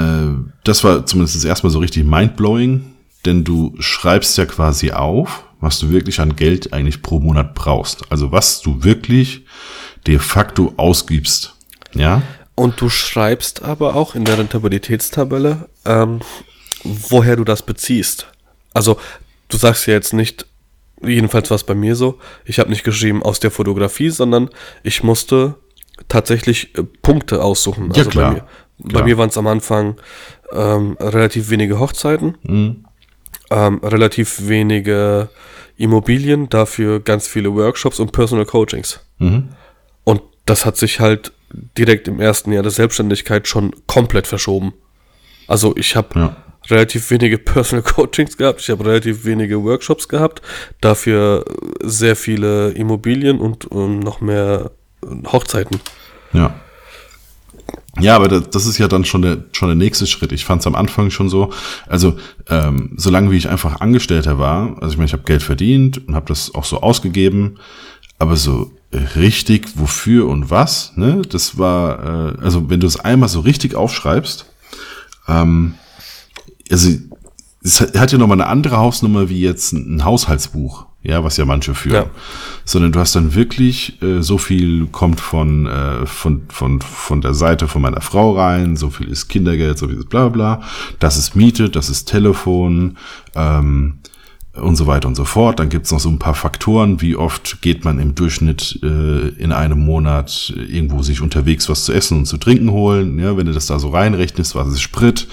das war zumindest erstmal so richtig mindblowing, denn du schreibst ja quasi auf, was du wirklich an Geld eigentlich pro Monat brauchst. Also was du wirklich de facto ausgibst. Ja. Und du schreibst aber auch in der Rentabilitätstabelle, ähm, woher du das beziehst. Also, du sagst ja jetzt nicht, jedenfalls war es bei mir so, ich habe nicht geschrieben aus der Fotografie, sondern ich musste tatsächlich äh, Punkte aussuchen. Ja, klar. bei mir, bei mir waren es am Anfang ähm, relativ wenige Hochzeiten, Mhm. ähm, relativ wenige Immobilien, dafür ganz viele Workshops und Personal Coachings. Mhm. Und das hat sich halt direkt im ersten Jahr der Selbstständigkeit schon komplett verschoben. Also ich habe Ja. Relativ wenige Personal Coachings gehabt, ich habe relativ wenige Workshops gehabt, dafür sehr viele Immobilien und ähm, noch mehr äh, Hochzeiten. Ja. Ja, aber das, das ist ja dann schon der, schon der nächste Schritt. Ich fand es am Anfang schon so, also ähm, solange wie ich einfach Angestellter war, also ich meine, ich habe Geld verdient und habe das auch so ausgegeben, aber so richtig wofür und was, ne, das war, äh, also wenn du es einmal so richtig aufschreibst, ähm, also es hat ja nochmal eine andere Hausnummer wie jetzt ein, ein Haushaltsbuch, ja, was ja manche führen. Ja. Sondern du hast dann wirklich, äh, so viel kommt von, äh, von, von, von der Seite von meiner Frau rein, so viel ist Kindergeld, so viel ist bla bla, das ist Miete, das ist Telefon, ähm, und so weiter und so fort. Dann gibt's noch so ein paar Faktoren, wie oft geht man im Durchschnitt äh, in einem Monat irgendwo sich unterwegs was zu essen und zu trinken holen. Ja, wenn du das da so reinrechnest, was ist Sprit,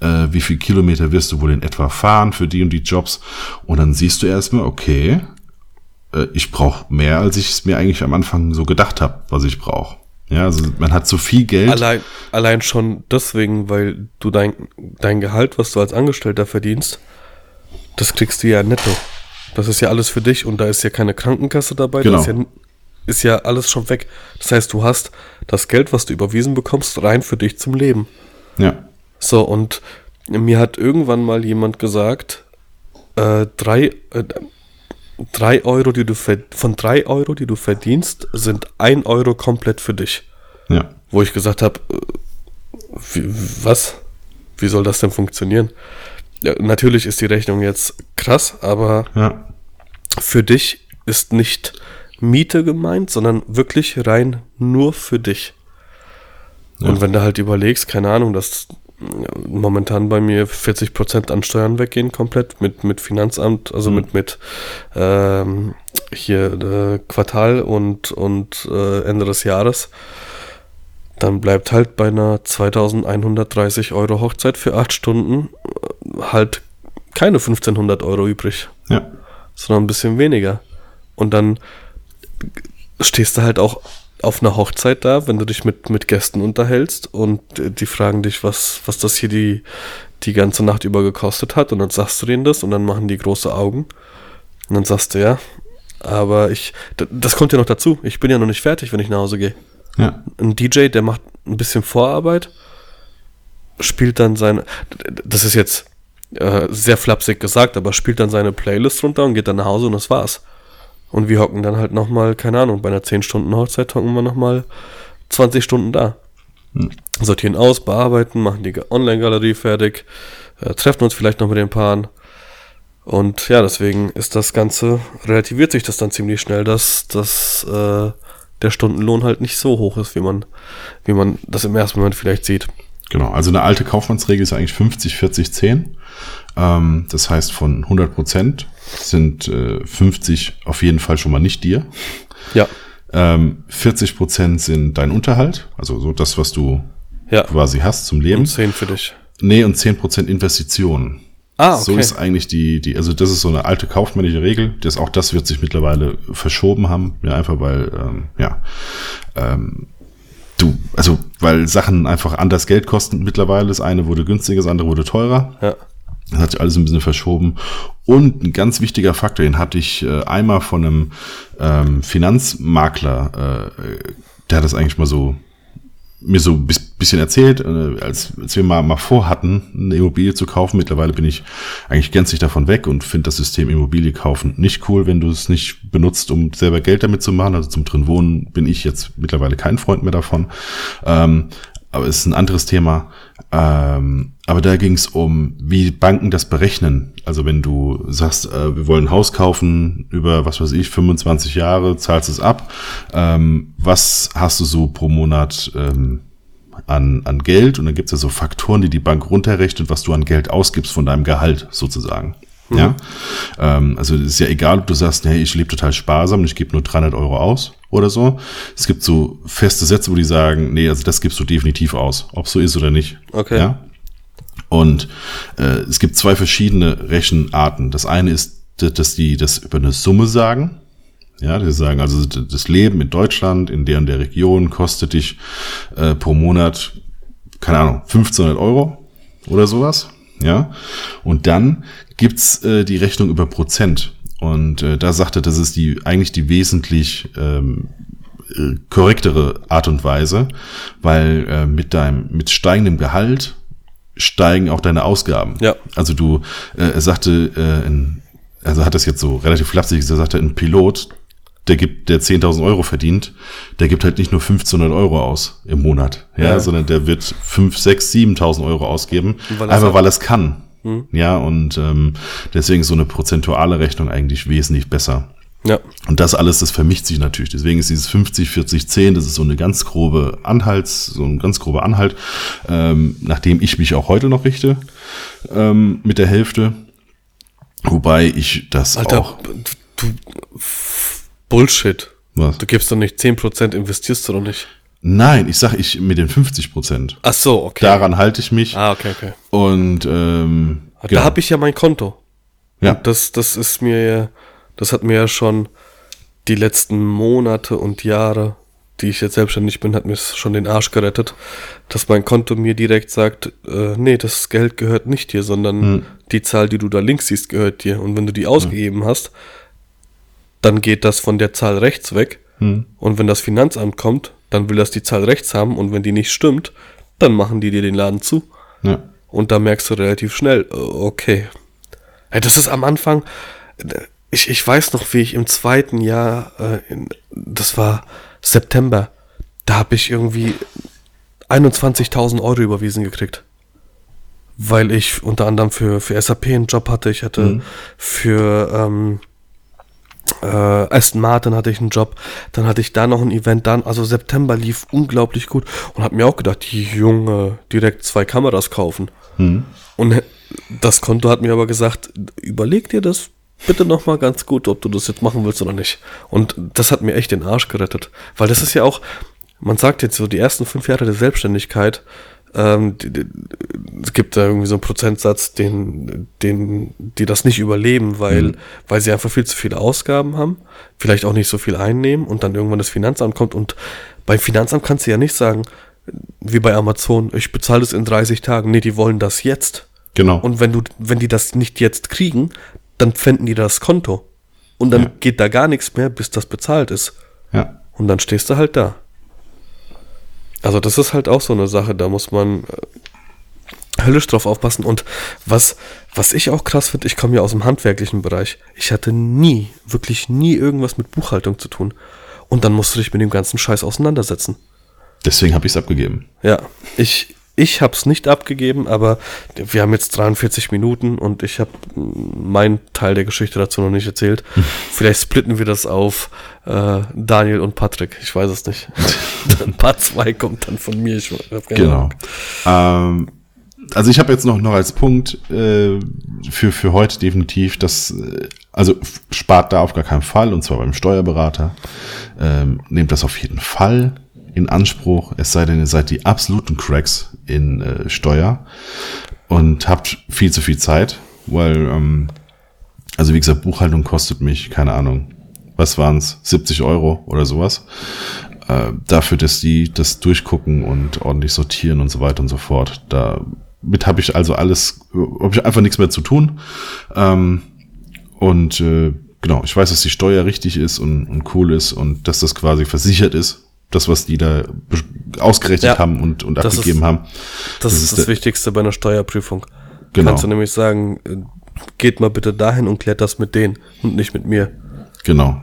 äh, wie viel Kilometer wirst du wohl in etwa fahren für die und die Jobs. Und dann siehst du erstmal, okay, äh, ich brauche mehr, als ich es mir eigentlich am Anfang so gedacht habe, was ich brauche. Ja, also man hat so viel Geld. Allein, allein schon deswegen, weil du dein, dein Gehalt, was du als Angestellter verdienst, das kriegst du ja netto. Das ist ja alles für dich und da ist ja keine Krankenkasse dabei, Genau. das ist ja, ist ja alles schon weg. Das heißt, du hast das Geld, was du überwiesen bekommst, rein für dich zum Leben. Ja, So, und mir hat irgendwann mal jemand gesagt, äh, drei, äh, drei Euro, die du von drei Euro, die du verdienst, sind ein Euro komplett für dich. ja, Wo ich gesagt habe, wie, was? Wie soll das denn funktionieren? Ja, natürlich ist die Rechnung jetzt krass, aber ja, für dich ist nicht Miete gemeint, sondern wirklich rein nur für dich. Und wenn du halt überlegst, keine Ahnung, dass ja, momentan bei mir 40% an Steuern weggehen komplett mit, mit Finanzamt, also mit, mit ähm, hier äh, Quartal und, und äh, Ende des Jahres, dann bleibt halt bei einer 2130 Euro Hochzeit für acht Stunden äh, halt keine 1500 Euro übrig. Ja, sondern ein bisschen weniger. Und dann stehst du halt auch auf einer Hochzeit da, wenn du dich mit, mit Gästen unterhältst und die fragen dich, was, was das hier die, die ganze Nacht über gekostet hat. Und dann sagst du denen das und dann machen die große Augen. Und dann sagst du ja, aber ich, das kommt ja noch dazu, ich bin ja noch nicht fertig, wenn ich nach Hause gehe. ja, Ein DJ, der macht ein bisschen Vorarbeit, spielt dann seine, das ist jetzt äh, sehr flapsig gesagt, aber spielt dann seine Playlist runter und geht dann nach Hause und das war's. Und wir hocken dann halt nochmal, keine Ahnung, bei einer 10-Stunden-Hochzeit hocken wir nochmal 20 Stunden da. Sortieren aus, bearbeiten, machen die Online-Galerie fertig, äh, treffen uns vielleicht noch mit den Paaren. Und ja, deswegen ist das Ganze, relativiert sich das dann ziemlich schnell, dass, dass äh, der Stundenlohn halt nicht so hoch ist, wie man, wie man das im ersten Moment vielleicht sieht. Genau, also eine alte Kaufmannsregel ist eigentlich 50, 40, 10. Ähm, das heißt, von 100 Prozent sind äh, 50 auf jeden Fall schon mal nicht dir. Ja, Ähm, 40 Prozent sind dein Unterhalt, also so das, was du ja. quasi hast zum Leben. Und 10 für dich. Nee, und 10 Prozent Investitionen. Ah, So okay. ist eigentlich die, die, also das ist so eine alte kaufmännische Regel. Das, auch das wird sich mittlerweile verschoben haben. Ja, einfach weil, ähm, ja, ähm, du, also weil Sachen einfach anders Geld kosten mittlerweile. Das eine wurde günstiger, das andere wurde teurer. ja. Das hat sich alles ein bisschen verschoben. Und ein ganz wichtiger Faktor, den hatte ich äh, einmal von einem ähm, Finanzmakler, äh, der hat das eigentlich mal so mir so ein bis- bisschen erzählt, äh, als, als wir mal, mal vorhatten, eine Immobilie zu kaufen. Mittlerweile bin ich eigentlich gänzlich davon weg und finde das System Immobilie kaufen nicht cool, wenn du es nicht benutzt, um selber Geld damit zu machen. Also zum drin wohnen bin ich jetzt mittlerweile kein Freund mehr davon. Ähm, aber es ist ein anderes Thema. Ähm, aber da ging es um, wie Banken das berechnen. Also wenn du sagst, äh, wir wollen ein Haus kaufen über, was weiß ich, 25 Jahre, zahlst es ab. Ähm, was hast du so pro Monat ähm, an, an Geld? Und dann gibt es ja so Faktoren, die die Bank runterrechnet, was du an Geld ausgibst von deinem Gehalt sozusagen. Ja, ähm, also es ist ja egal, ob du sagst, hey, ich lebe total sparsam und ich gebe nur 300 Euro aus oder so. Es gibt so feste Sätze, wo die sagen, nee, also das gibst du definitiv aus, ob so ist oder nicht. Okay. Ja? Und äh, es gibt zwei verschiedene Rechenarten. Das eine ist, dass die das über eine Summe sagen. Ja, die sagen also, das Leben in Deutschland, in der und der Region kostet dich äh, pro Monat, keine Ahnung, 1500 Euro oder sowas. Ja, und dann gibt's äh, die Rechnung über Prozent. Und äh, da sagte, das ist die eigentlich die wesentlich ähm, äh, korrektere Art und Weise, weil äh, mit deinem mit steigendem Gehalt steigen auch deine Ausgaben. Ja. Also du, äh, er sagte, äh, in, also hat das jetzt so relativ flapsig, er sagte, ein Pilot, der gibt, der 10.000 Euro verdient, der gibt halt nicht nur 1500 Euro aus im Monat, ja, Ja. sondern der wird 5, 6, 7.000 Euro ausgeben, Weil einfach sagt- weil er es kann. Ja, und ähm, deswegen ist so eine prozentuale Rechnung eigentlich wesentlich besser. Ja. Und das alles, das vermischt sich natürlich. Deswegen ist dieses 50, 40, 10, das ist so eine ganz grobe Anhalts, so ein ganz grober Anhalt, ähm, nachdem ich mich auch heute noch richte, ähm, mit der Hälfte. Wobei ich das Alter, auch, du, Bullshit. was? Du gibst doch nicht 10%, investierst du doch nicht. Nein, ich sag ich mit den 50 Prozent. Ach so, okay. Daran halte ich mich. Ah, okay, okay. Und ähm, Da habe ich ja mein Konto. ja, Und das, das ist mir ja, das hat mir ja schon die letzten Monate und Jahre, die ich jetzt selbstständig bin, hat mir schon den Arsch gerettet, dass mein Konto mir direkt sagt, äh, nee, das Geld gehört nicht dir, sondern die Zahl, die du da links siehst, gehört dir. Und wenn du die ausgegeben hast, dann geht das von der Zahl rechts weg. Und wenn das Finanzamt kommt, dann will das die Zahl rechts haben. Und wenn die nicht stimmt, dann machen die dir den Laden zu. ja, Und da merkst du relativ schnell, äh, okay. Das ist am Anfang, äh, ich, ich weiß noch, wie ich im zweiten Jahr, äh, in, das war September, da habe ich irgendwie 21.000 Euro überwiesen gekriegt. Weil ich unter anderem für, für SAP einen Job hatte, ich hatte für ähm, äh, Aston Martin hatte ich einen Job, dann hatte ich da noch ein Event, dann, also September lief unglaublich gut und hab mir auch gedacht, die Junge, direkt zwei Kameras kaufen. Und das Konto hat mir aber gesagt, überleg dir das bitte nochmal ganz gut, ob du das jetzt machen willst oder nicht. Und das hat mir echt den Arsch gerettet. Weil das ist ja auch, man sagt jetzt so, die ersten fünf Jahre der Selbstständigkeit, ähm, die, die, es gibt da irgendwie so einen Prozentsatz, den, den, die das nicht überleben, weil, weil sie einfach viel zu viele Ausgaben haben, vielleicht auch nicht so viel einnehmen und dann irgendwann das Finanzamt kommt und beim Finanzamt kannst du ja nicht sagen, wie bei Amazon, ich bezahle das in 30 Tagen. Nee, die wollen das jetzt. genau. Und wenn du, wenn die das nicht jetzt kriegen, dann pfänden die das Konto. Und dann Ja. geht da gar nichts mehr, bis das bezahlt ist. ja, Und dann stehst du halt da. Also das ist halt auch so eine Sache, da muss man äh, höllisch drauf aufpassen. Und was, was ich auch krass finde, ich komme ja aus dem handwerklichen Bereich. Ich hatte nie, wirklich nie irgendwas mit Buchhaltung zu tun. Und dann musst du dich mit dem ganzen Scheiß auseinandersetzen. deswegen habe ich es abgegeben. Ja, ich, ich habe es nicht abgegeben, aber wir haben jetzt 43 Minuten und ich habe meinen Teil der Geschichte dazu noch nicht erzählt. Vielleicht splitten wir das auf äh, Daniel und Patrick. Ich weiß es nicht. Dann Part 2 kommt dann von mir. Ich Genau. Ähm, also ich habe jetzt noch, noch als Punkt äh, für, für heute definitiv, dass, äh, also spart da auf gar keinen Fall, und zwar beim Steuerberater. Ähm, nehmt das auf jeden Fall in Anspruch, es sei denn, ihr seid die absoluten Cracks in äh, Steuer und habt viel zu viel Zeit, weil, ähm, also wie gesagt, Buchhaltung kostet mich, keine Ahnung, was waren's, 70 Euro oder sowas äh, dafür, dass die das durchgucken und ordentlich sortieren und so weiter und so fort. Damit habe ich also alles, habe ich einfach nichts mehr zu tun. Ähm, und äh, genau, ich weiß, dass die Steuer richtig ist und, und cool ist und dass das quasi versichert ist. Das, was die da ausgerechnet Ja, haben und, und das abgegeben ist- haben. Das, ist das der- Wichtigste bei einer Steuerprüfung. Genau. Kannst du nämlich sagen, äh, geht mal bitte dahin und klärt das mit denen und nicht mit mir. Genau.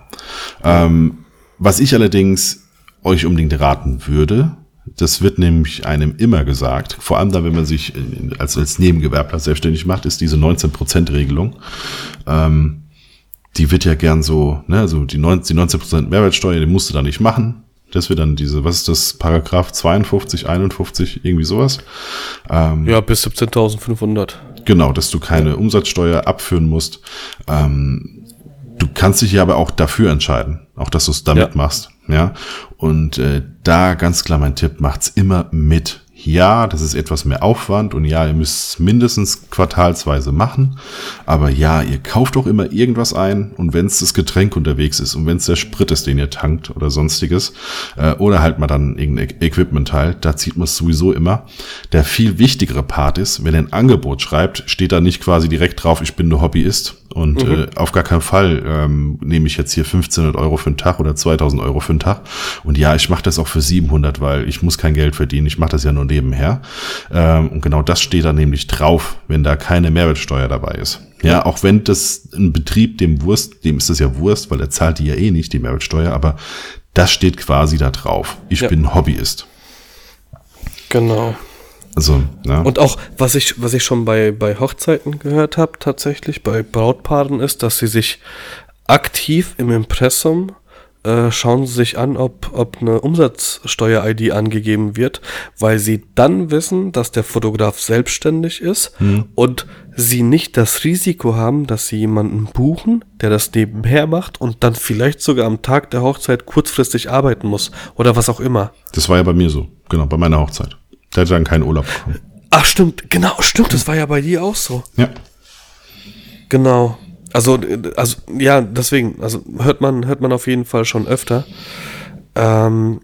Ähm, was ich allerdings euch unbedingt raten würde, das wird nämlich einem immer gesagt, vor allem dann, wenn man sich als, als Nebengewerbler selbstständig macht, ist diese 19%-Regelung. Ähm, die wird ja gern so, ne, also die 19%, die 19 Mehrwertsteuer, die musst du da nicht machen. Das wird dann diese, was ist das, Paragraph 52, 51, irgendwie sowas. Ja, bis 17.500. Genau, dass du keine Umsatzsteuer abführen musst. Ähm, du kannst dich ja aber auch dafür entscheiden, auch dass du es damit Ja. machst. Ja. Und äh, da ganz klar mein Tipp, macht's immer mit. Ja, das ist etwas mehr Aufwand und ja, ihr müsst es mindestens quartalsweise machen. Aber ja, ihr kauft auch immer irgendwas ein und wenn es das Getränk unterwegs ist und wenn es der Sprit ist, den ihr tankt oder sonstiges, äh, oder halt mal dann irgendein Equipment-Teil, da zieht man es sowieso immer. Der viel wichtigere Part ist, wenn ihr ein Angebot schreibt, steht da nicht quasi direkt drauf, ich bin nur Hobbyist und äh, auf gar keinen Fall ähm, nehme ich jetzt hier 1500 Euro für einen Tag oder 2000 Euro für einen Tag. Und ja, ich mache das auch für 700, weil ich muss kein Geld verdienen. Ich mache das ja nur nebenher. Ähm, und genau das steht da nämlich drauf, wenn da keine Mehrwertsteuer dabei ist. Ja, auch wenn das ein Betrieb dem Wurst, dem ist das ja Wurst, weil er zahlt die ja eh nicht, die Mehrwertsteuer, aber das steht quasi da drauf. Ich Ja. bin Hobbyist. Genau. Also, ja. Und auch, was ich, was ich schon bei, bei Hochzeiten gehört habe, tatsächlich, bei Brautpaaren ist, dass sie sich aktiv im Impressum äh, schauen sie sich an, ob, ob eine Umsatzsteuer-ID angegeben wird, weil sie dann wissen, dass der Fotograf selbstständig ist und sie nicht das Risiko haben, dass sie jemanden buchen, der das nebenher macht und dann vielleicht sogar am Tag der Hochzeit kurzfristig arbeiten muss oder was auch immer. das war ja bei mir so, genau, bei meiner Hochzeit. Der hat dann keinen Urlaub bekommen. Ach, stimmt, genau, stimmt, das war ja bei dir auch so. Ja. Genau. Also, also ja, deswegen, also hört man, hört man auf jeden Fall schon öfter. Ähm,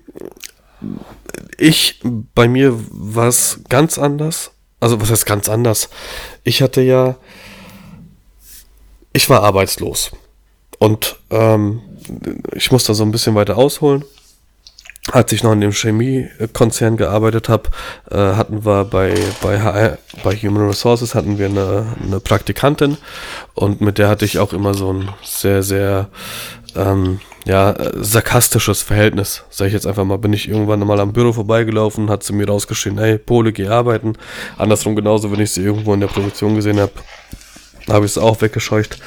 ich, bei mir war es ganz anders. Also, was heißt ganz anders? Ich hatte ja, ich war arbeitslos. Und ähm, ich muss da so ein bisschen weiter ausholen. Als ich noch in dem Chemiekonzern gearbeitet habe, äh, hatten wir bei, bei HR, bei Human Resources hatten wir eine, eine Praktikantin und mit der hatte ich auch immer so ein sehr, sehr ähm, ja, sarkastisches Verhältnis, sag ich jetzt einfach mal. Bin ich irgendwann mal am Büro vorbeigelaufen, hat sie mir rausgeschrien, hey, Pole, geh arbeiten. Andersrum genauso, wenn ich sie irgendwo in der Produktion gesehen habe, habe ich es auch weggescheucht.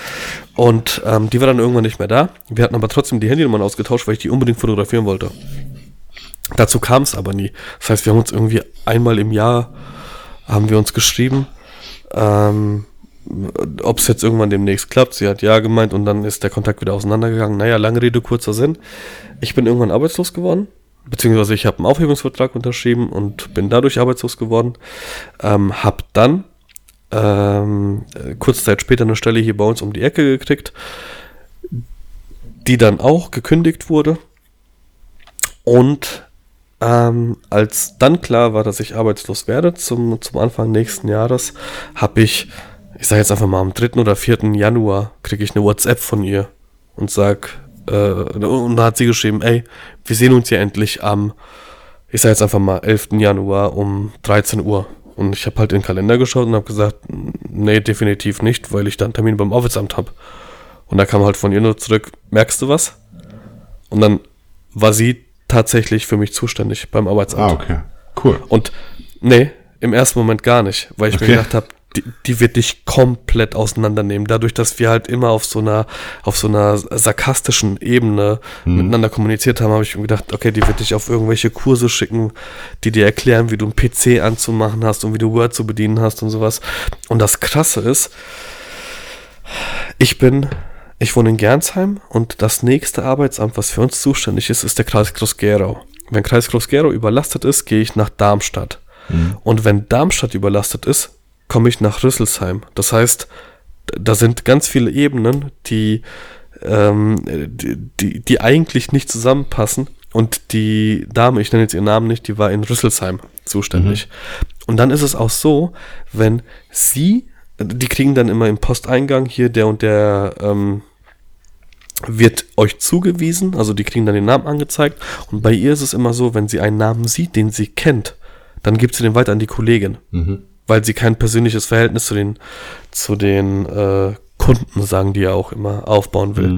Und ähm, die war dann irgendwann nicht mehr da. Wir hatten aber trotzdem die Handynummern ausgetauscht, weil ich die unbedingt fotografieren wollte. Dazu kam es aber nie. Das heißt, wir haben uns irgendwie einmal im Jahr haben wir uns geschrieben, ähm, ob es jetzt irgendwann demnächst klappt. Sie hat ja gemeint und dann ist der Kontakt wieder auseinandergegangen. Naja, lange Rede, kurzer Sinn. Ich bin irgendwann arbeitslos geworden. Beziehungsweise ich habe einen Aufhebungsvertrag unterschrieben und bin dadurch arbeitslos geworden. Ähm, hab dann ähm, äh, kurze Zeit später eine Stelle hier bei uns um die Ecke gekriegt, die dann auch gekündigt wurde. Und ähm, als dann klar war, dass ich arbeitslos werde zum, zum Anfang nächsten Jahres, habe ich, ich sage jetzt einfach mal am 3. oder 4. Januar, kriege ich eine WhatsApp von ihr und sag, äh, und da hat sie geschrieben, ey, wir sehen uns ja endlich am, ich sage jetzt einfach mal 11. Januar um 13 Uhr. Und ich habe halt in den Kalender geschaut und habe gesagt, nee, definitiv nicht, weil ich dann Termin beim Arbeitsamt habe. Und da kam halt von ihr nur zurück, merkst du was? Und dann war sie tatsächlich für mich zuständig beim Arbeitsamt. Ah, okay. Cool. Und nee, im ersten Moment gar nicht, weil ich Okay. mir gedacht habe, die, die wird dich komplett auseinandernehmen. Dadurch, dass wir halt immer auf so einer, auf so einer sarkastischen Ebene miteinander kommuniziert haben, habe ich mir gedacht, okay, die wird dich auf irgendwelche Kurse schicken, die dir erklären, wie du einen PC anzumachen hast und wie du Word zu bedienen hast und sowas. Und das Krasse ist, ich bin, ich wohne in Gernsheim und das nächste Arbeitsamt, was für uns zuständig ist, ist der Kreis Groß-Gerau. Wenn Kreis Groß-Gerau überlastet ist, gehe ich nach Darmstadt. Und wenn Darmstadt überlastet ist, komme ich nach Rüsselsheim. Das heißt, da sind ganz viele Ebenen, die, ähm, die, die, die eigentlich nicht zusammenpassen. Und die Dame, ich nenne jetzt ihren Namen nicht, die war in Rüsselsheim zuständig. Und dann ist es auch so, wenn sie, die kriegen dann immer im Posteingang hier der und der ähm, wird euch zugewiesen, also die kriegen dann den Namen angezeigt. Und bei ihr ist es immer so, wenn sie einen Namen sieht, den sie kennt, dann gibt sie den weiter an die Kollegin, weil sie kein persönliches Verhältnis zu den, zu den äh, Kunden, sagen die ja auch immer, aufbauen will.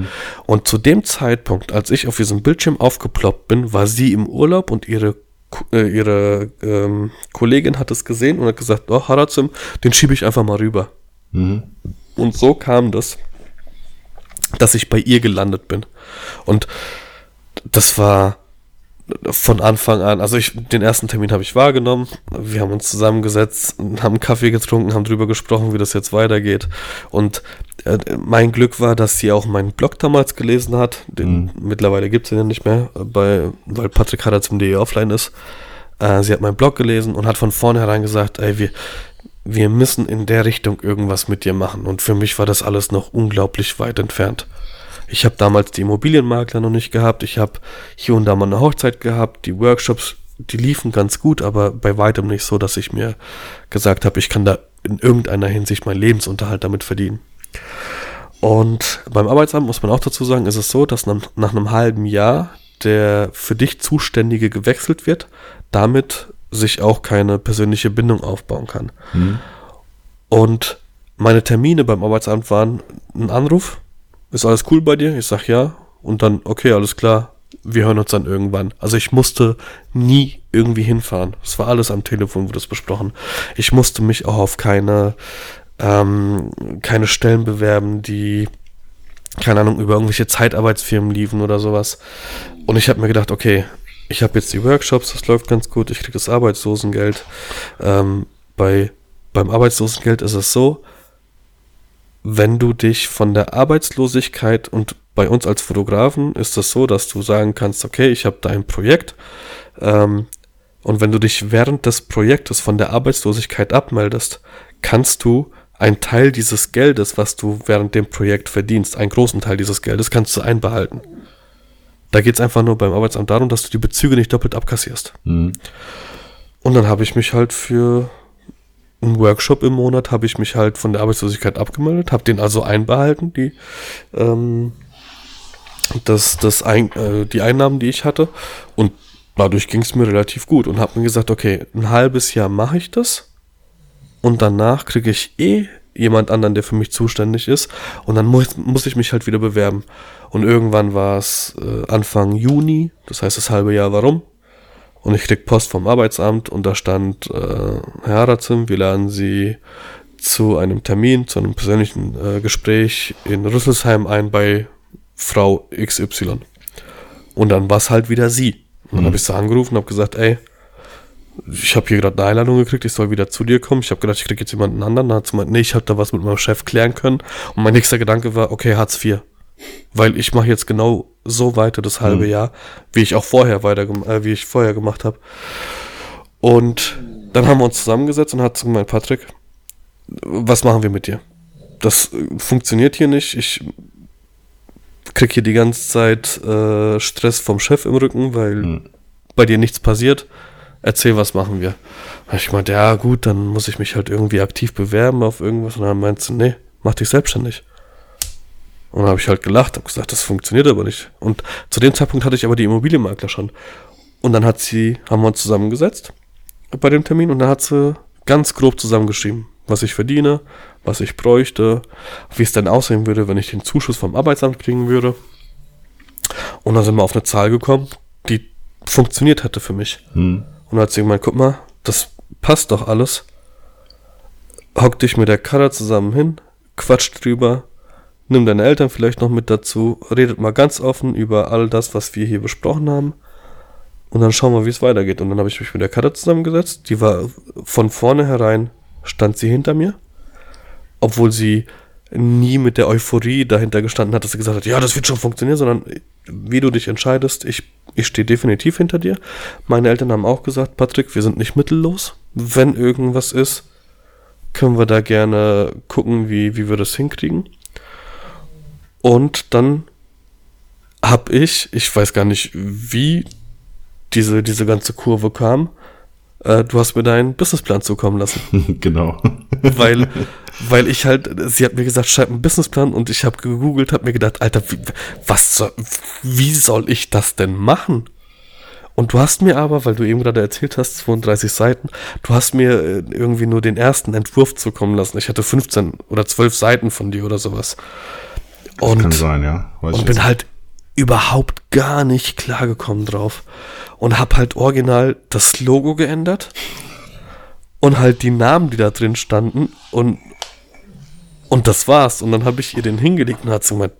Und zu dem Zeitpunkt, als ich auf diesem Bildschirm aufgeploppt bin, war sie im Urlaub und ihre äh, ihre ähm, Kollegin hat es gesehen und hat gesagt, oh, Harazim, den schiebe ich einfach mal rüber. Und so kam das, dass ich bei ihr gelandet bin. Und das war, von Anfang an, also ich, den ersten Termin habe ich wahrgenommen. Wir haben uns zusammengesetzt, haben Kaffee getrunken, haben drüber gesprochen, wie das jetzt weitergeht. Und äh, mein Glück war, dass sie auch meinen Blog damals gelesen hat. Den, mhm. Mittlerweile gibt es den ja nicht mehr, bei, weil Patrick Hader zum DE offline ist. Äh, sie hat meinen Blog gelesen und hat von vornherein gesagt, ey, wir, wir müssen in der Richtung irgendwas mit dir machen. Und für mich war das alles noch unglaublich weit entfernt. Ich habe damals die Immobilienmakler noch nicht gehabt. Ich habe hier und da mal eine Hochzeit gehabt. Die Workshops, die liefen ganz gut, aber bei weitem nicht so, dass ich mir gesagt habe, ich kann da in irgendeiner Hinsicht meinen Lebensunterhalt damit verdienen. Und beim Arbeitsamt muss man auch dazu sagen, ist es so, dass nach, einem halben Jahr der für dich Zuständige gewechselt wird, damit sich auch keine persönliche Bindung aufbauen kann. Mhm. Und meine Termine beim Arbeitsamt waren ein Anruf, ist alles cool bei dir? Ich sag ja. Und dann, okay, alles klar, wir hören uns dann irgendwann. Also ich musste nie irgendwie hinfahren. Es war alles am Telefon, wurde es besprochen. Ich musste mich auch auf keine, ähm, keine Stellen bewerben, die, keine Ahnung, über irgendwelche Zeitarbeitsfirmen liefen oder sowas. Und ich habe mir gedacht, okay, ich habe jetzt die Workshops, das läuft ganz gut, ich kriege das Arbeitslosengeld. Ähm, bei, beim Arbeitslosengeld ist es so, wenn du dich von der Arbeitslosigkeit und bei uns als Fotografen ist es das so, dass du sagen kannst, okay, ich habe da ein Projekt ähm, und wenn du dich während des Projektes von der Arbeitslosigkeit abmeldest, kannst du einen Teil dieses Geldes, was du während dem Projekt verdienst, einen großen Teil dieses Geldes, kannst du einbehalten. Da geht es einfach nur beim Arbeitsamt darum, dass du die Bezüge nicht doppelt abkassierst. Mhm. Und dann habe ich mich halt für einen Workshop im Monat habe ich mich halt von der Arbeitslosigkeit abgemeldet, habe den also einbehalten, die, ähm, das, das ein, äh, die Einnahmen, die ich hatte. Und dadurch ging es mir relativ gut und habe mir gesagt, okay, ein halbes Jahr mache ich das und danach kriege ich eh jemand anderen, der für mich zuständig ist und dann muss, muss ich mich halt wieder bewerben. Und irgendwann war es äh, Anfang Juni, das heißt das halbe Jahr warum, und ich krieg Post vom Arbeitsamt und da stand, äh, Herr Harazim, wir laden Sie zu einem Termin, zu einem persönlichen äh, Gespräch in Rüsselsheim ein bei Frau XY. Und dann war es halt wieder sie. Und dann mhm. habe ich sie angerufen und habe gesagt, ey, ich habe hier gerade eine Einladung gekriegt, ich soll wieder zu dir kommen. Ich habe gedacht, ich kriege jetzt jemanden anderen. Dann hat sie gemeint, nee, ich habe da was mit meinem Chef klären können. Und mein nächster Gedanke war, okay, Hartz IV. Weil ich mache jetzt genau so weiter das halbe mhm. Jahr, wie ich auch vorher weiter, äh, wie ich vorher gemacht habe. Und dann haben wir uns zusammengesetzt und hat zu gemeint, Patrick, was machen wir mit dir? Das äh, funktioniert hier nicht. Ich krieg hier die ganze Zeit äh, Stress vom Chef im Rücken, weil mhm. bei dir nichts passiert. Erzähl, was machen wir? Ich meinte, ja gut, dann muss ich mich halt irgendwie aktiv bewerben auf irgendwas. Und dann meinst du, nee, mach dich selbstständig. Und dann habe ich halt gelacht, habe gesagt, das funktioniert aber nicht. Und zu dem Zeitpunkt hatte ich aber die Immobilienmakler schon. Und dann hat sie, haben wir uns zusammengesetzt bei dem Termin und dann hat sie ganz grob zusammengeschrieben, was ich verdiene, was ich bräuchte, wie es dann aussehen würde, wenn ich den Zuschuss vom Arbeitsamt kriegen würde. Und dann sind wir auf eine Zahl gekommen, die funktioniert hätte für mich. Hm. Und hat sie gemeint, guck mal, das passt doch alles. Hock dich mit der Kader zusammen hin, quatscht drüber, Nimm deine Eltern vielleicht noch mit dazu, redet mal ganz offen über all das, was wir hier besprochen haben. Und dann schauen wir, wie es weitergeht. Und dann habe ich mich mit der Katze zusammengesetzt. Die war von vornherein, stand sie hinter mir. Obwohl sie nie mit der Euphorie dahinter gestanden hat, dass sie gesagt hat, ja, das wird schon funktionieren, sondern wie du dich entscheidest, ich, ich stehe definitiv hinter dir. Meine Eltern haben auch gesagt, Patrick, wir sind nicht mittellos. Wenn irgendwas ist, können wir da gerne gucken, wie, wie wir das hinkriegen. Und dann habe ich, ich weiß gar nicht, wie diese, diese ganze Kurve kam, äh, du hast mir deinen Businessplan zukommen lassen. genau. weil, weil ich halt, sie hat mir gesagt, schreib einen Businessplan und ich habe gegoogelt, habe mir gedacht, Alter, wie, was soll, wie soll ich das denn machen? Und du hast mir aber, weil du eben gerade erzählt hast, 32 Seiten, du hast mir äh, irgendwie nur den ersten Entwurf zukommen lassen. Ich hatte 15 oder 12 Seiten von dir oder sowas. Und, kann sein, ja. Weiß und bin halt überhaupt gar nicht klargekommen drauf. Und hab halt original das Logo geändert und halt die Namen, die da drin standen und und das war's. Und dann habe ich ihr den hingelegt und hat sie gemeint,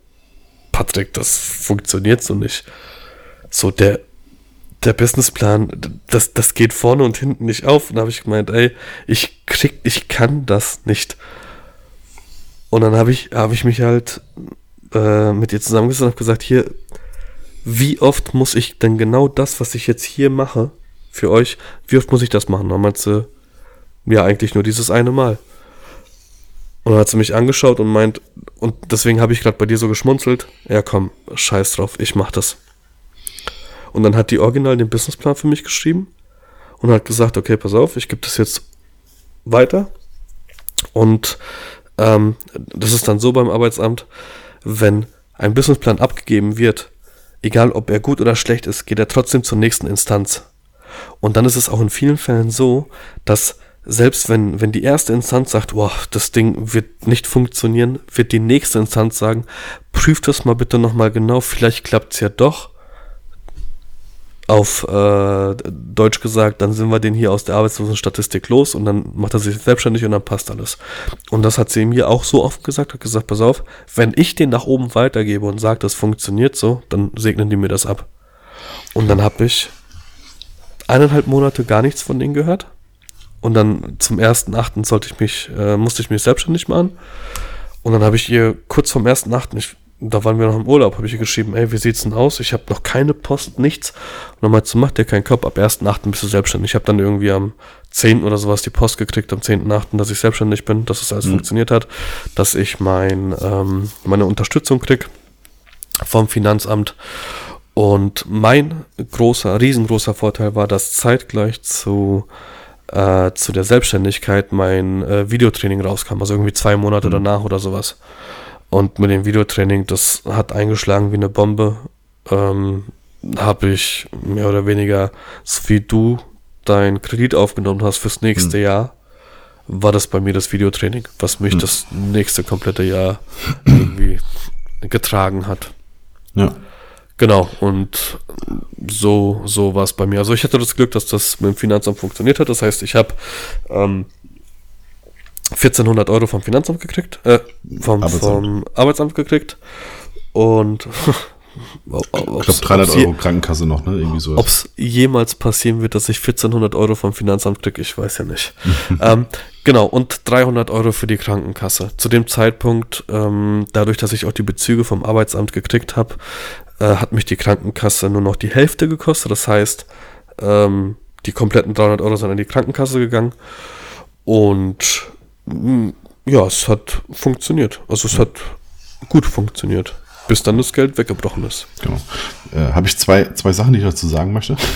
Patrick, das funktioniert so nicht. So, der, der Businessplan, das, das geht vorne und hinten nicht auf. Und habe ich gemeint, ey, ich krieg, ich kann das nicht. Und dann habe ich, habe ich mich halt äh, mit ihr zusammengesetzt und habe gesagt, hier, wie oft muss ich denn genau das, was ich jetzt hier mache, für euch, wie oft muss ich das machen? Dann meinte sie, ja, eigentlich nur dieses eine Mal. Und dann hat sie mich angeschaut und meint, und deswegen habe ich gerade bei dir so geschmunzelt, ja komm, scheiß drauf, ich mach das. Und dann hat die Original den Businessplan für mich geschrieben und hat gesagt, okay, pass auf, ich gebe das jetzt weiter. Und ähm, das ist dann so beim Arbeitsamt, wenn ein Businessplan abgegeben wird, egal ob er gut oder schlecht ist, geht er trotzdem zur nächsten Instanz. Und dann ist es auch in vielen Fällen so, dass selbst wenn, wenn die erste Instanz sagt, wow, das Ding wird nicht funktionieren, wird die nächste Instanz sagen, prüft das mal bitte nochmal genau, vielleicht klappt es ja doch auf äh, Deutsch gesagt, dann sind wir den hier aus der Arbeitslosenstatistik los und dann macht er sich selbstständig und dann passt alles. Und das hat sie mir auch so oft gesagt, hat gesagt, pass auf, wenn ich den nach oben weitergebe und sage, das funktioniert so, dann segnen die mir das ab. Und dann habe ich eineinhalb Monate gar nichts von denen gehört. Und dann zum ersten Achten sollte ich mich, äh, musste ich mich selbstständig machen. Und dann habe ich ihr kurz vom ersten Achten, ich da waren wir noch im Urlaub, habe ich geschrieben, ey, wie sieht's denn aus? Ich habe noch keine Post, nichts. Und dann meinte, mach dir keinen Kopf, ab 1.8. bist du selbstständig. Ich habe dann irgendwie am 10. oder sowas die Post gekriegt, am 10.8., dass ich selbstständig bin, dass es alles mhm. funktioniert hat, dass ich mein, ähm, meine Unterstützung krieg vom Finanzamt. Und mein großer, riesengroßer Vorteil war, dass zeitgleich zu äh, zu der Selbstständigkeit mein äh, Videotraining rauskam, also irgendwie zwei Monate mhm. danach oder sowas. Und mit dem Videotraining, das hat eingeschlagen wie eine Bombe. Ähm, habe ich mehr oder weniger, so wie du deinen Kredit aufgenommen hast fürs nächste hm. Jahr, war das bei mir das Videotraining, was mich hm. das nächste komplette Jahr irgendwie getragen hat. Ja. Genau, und so, so war es bei mir. Also ich hatte das Glück, dass das mit dem Finanzamt funktioniert hat. Das heißt, ich habe ähm, 1400 Euro vom Finanzamt gekriegt, äh, vom Arbeitsamt, vom Arbeitsamt gekriegt und ich glaube 300 Euro Krankenkasse noch, ne? Irgendwie so. Ob es jemals passieren wird, dass ich 1400 Euro vom Finanzamt kriege, ich weiß ja nicht. ähm, genau, und 300 Euro für die Krankenkasse. Zu dem Zeitpunkt, ähm, dadurch, dass ich auch die Bezüge vom Arbeitsamt gekriegt habe, äh, hat mich die Krankenkasse nur noch die Hälfte gekostet. Das heißt, ähm, die kompletten 300 Euro sind an die Krankenkasse gegangen. Und ja, es hat funktioniert. Also es hat gut funktioniert, bis dann das Geld weggebrochen ist. Genau. Äh, Habe ich zwei, zwei Sachen, die ich dazu sagen möchte.